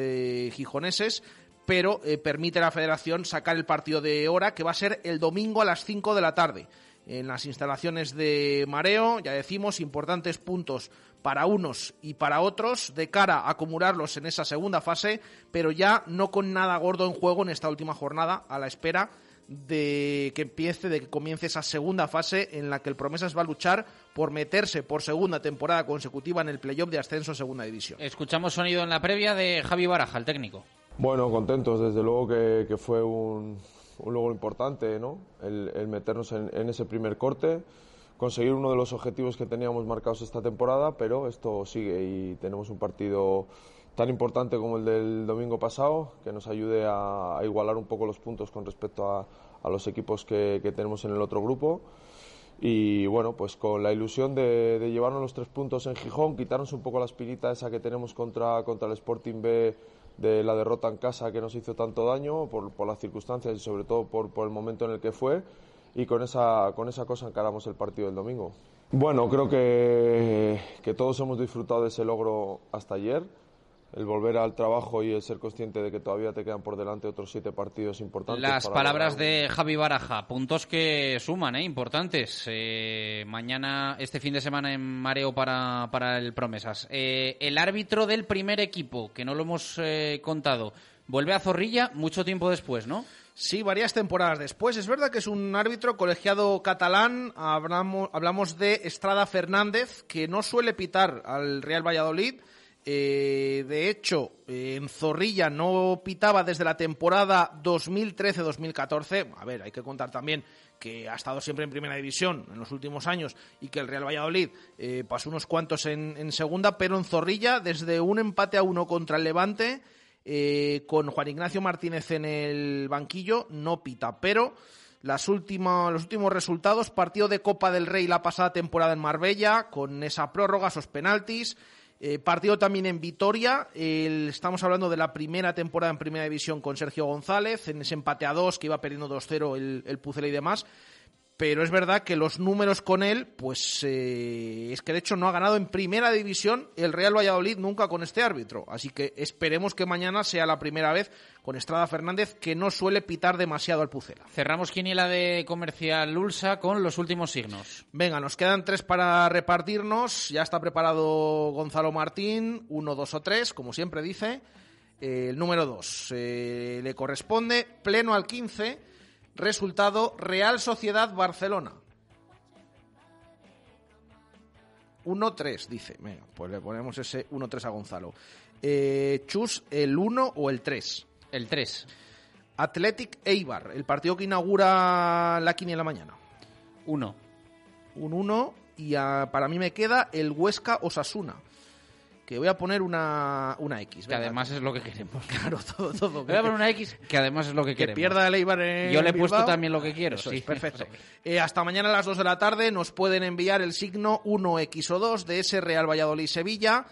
gijoneses, pero permite la federación sacar el partido de hora, que va a ser el domingo a las 5 de la tarde en las instalaciones de Mareo. Ya decimos, importantes puntos para unos y para otros de cara a acumularlos en esa segunda fase, pero ya no con nada gordo en juego en esta última jornada, a la espera de que empiece, de que comience esa segunda fase en la que el Promesas va a luchar por meterse por segunda temporada consecutiva en el playoff de ascenso a segunda división. Escuchamos sonido en la previa de Javi Baraja, el técnico. Bueno, contentos, desde luego que, que fue un, un logro importante, ¿no? El, meternos en, ese primer corte, conseguir uno de los objetivos que teníamos marcados esta temporada, pero esto sigue y tenemos un partido tan importante como el del domingo pasado, que nos ayude a, igualar un poco los puntos con respecto a, los equipos que, que, tenemos en el otro grupo. Y bueno, pues con la ilusión de, de, llevarnos los tres puntos en Gijón, quitarnos un poco la espinita esa que tenemos contra, contra el Sporting B de la derrota en casa que nos hizo tanto daño por, por las circunstancias y sobre todo por, por, el momento en el que fue y con esa, con esa cosa encaramos el partido del domingo. Bueno, creo que, que todos hemos disfrutado de ese logro hasta ayer el volver al trabajo y el ser consciente de que todavía te quedan por delante otros siete partidos importantes. Las palabras de Javi Baraja, puntos que suman, ¿eh? importantes. Eh, mañana, este fin de semana en mareo para, para el Promesas. Eh, el árbitro del primer equipo, que no lo hemos eh, contado, vuelve a Zorrilla mucho tiempo después, ¿no? Sí, varias temporadas después. Es verdad que es un árbitro colegiado catalán. Hablamos, hablamos de Estrada Fernández, que no suele pitar al Real Valladolid eh, de hecho, eh, en Zorrilla no pitaba desde la temporada 2013-2014. A ver, hay que contar también que ha estado siempre en primera división en los últimos años y que el Real Valladolid eh, pasó unos cuantos en, en, segunda, pero en Zorrilla, desde un empate a uno contra el Levante, con Juan Ignacio Martínez en el banquillo, no pita. Pero las los últimos resultados, partido de Copa del Rey la pasada temporada en Marbella, con esa prórroga, esos penaltis. Eh, partido también en Vitoria. El, estamos hablando de la primera temporada en Primera División con Sergio González, en ese empate a dos que iba perdiendo 2-0 el, el y demás. Pero es verdad que los números con él, pues eh, es que de hecho no ha ganado en primera división el Real Valladolid nunca con este árbitro. Así que esperemos que mañana sea la primera vez con Estrada Fernández, que no suele pitar demasiado al Pucela. Cerramos quiniela de comercial Ulsa con los últimos signos. Venga, nos quedan tres para repartirnos. Ya está preparado Gonzalo Martín, uno, dos o tres, como siempre dice. eh, el número 2. le corresponde pleno al 15, resultado Real Sociedad Barcelona. 1-3, dice. Venga, pues le ponemos ese 1-3 a Gonzalo. Eh, Chus, ¿el 1 o el 3? El 3. Athletic Eibar, el partido que inaugura la quiniela mañana. 1. Un 1 y para mí me queda el Huesca Osasuna. Que voy a poner una, una X. Que además es lo que queremos. Claro, todo, todo. Voy a poner una X que además es lo que, queremos. Que pierda el Eibar en Yo le he puesto también lo que quiero. sí, perfecto. Eh, hasta mañana a las 2 de la tarde nos pueden enviar el signo 1X o 2 de ese Real Valladolid-Sevilla.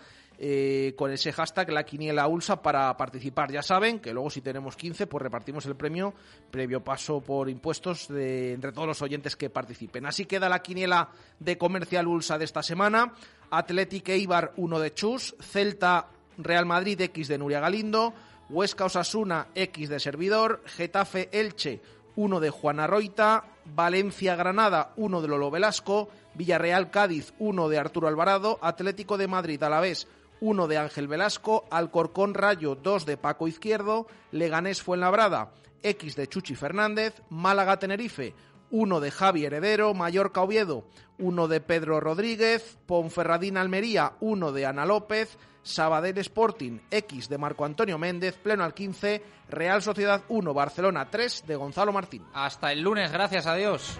Eh, con ese hashtag la quiniela ULSA para participar. Ya saben que luego si tenemos 15 pues repartimos el premio previo paso por impuestos de, entre todos los oyentes que participen. Así queda la quiniela de Comercial ULSA de esta semana. Athletic Eibar 1 de Chus, Celta Real Madrid X de Nuria Galindo, Huesca Osasuna X de Servidor, Getafe Elche 1 de Juana Roita, Valencia Granada 1 de Lolo Velasco, Villarreal Cádiz 1 de Arturo Alvarado, Atlético de Madrid Alavés 1 de Ángel Velasco, Alcorcón Rayo 2 de Paco Izquierdo, Leganés Fuenlabrada X de Chuchi Fernández, Málaga Tenerife 1 de Javi Heredero, Mallorca Oviedo 1 de Pedro Rodríguez, Ponferradín Almería 1 de Ana López, Sabadell Sporting X de Marco Antonio Méndez, pleno al 15, Real Sociedad 1, Barcelona 3 de Gonzalo Martín. Hasta el lunes, gracias a Dios.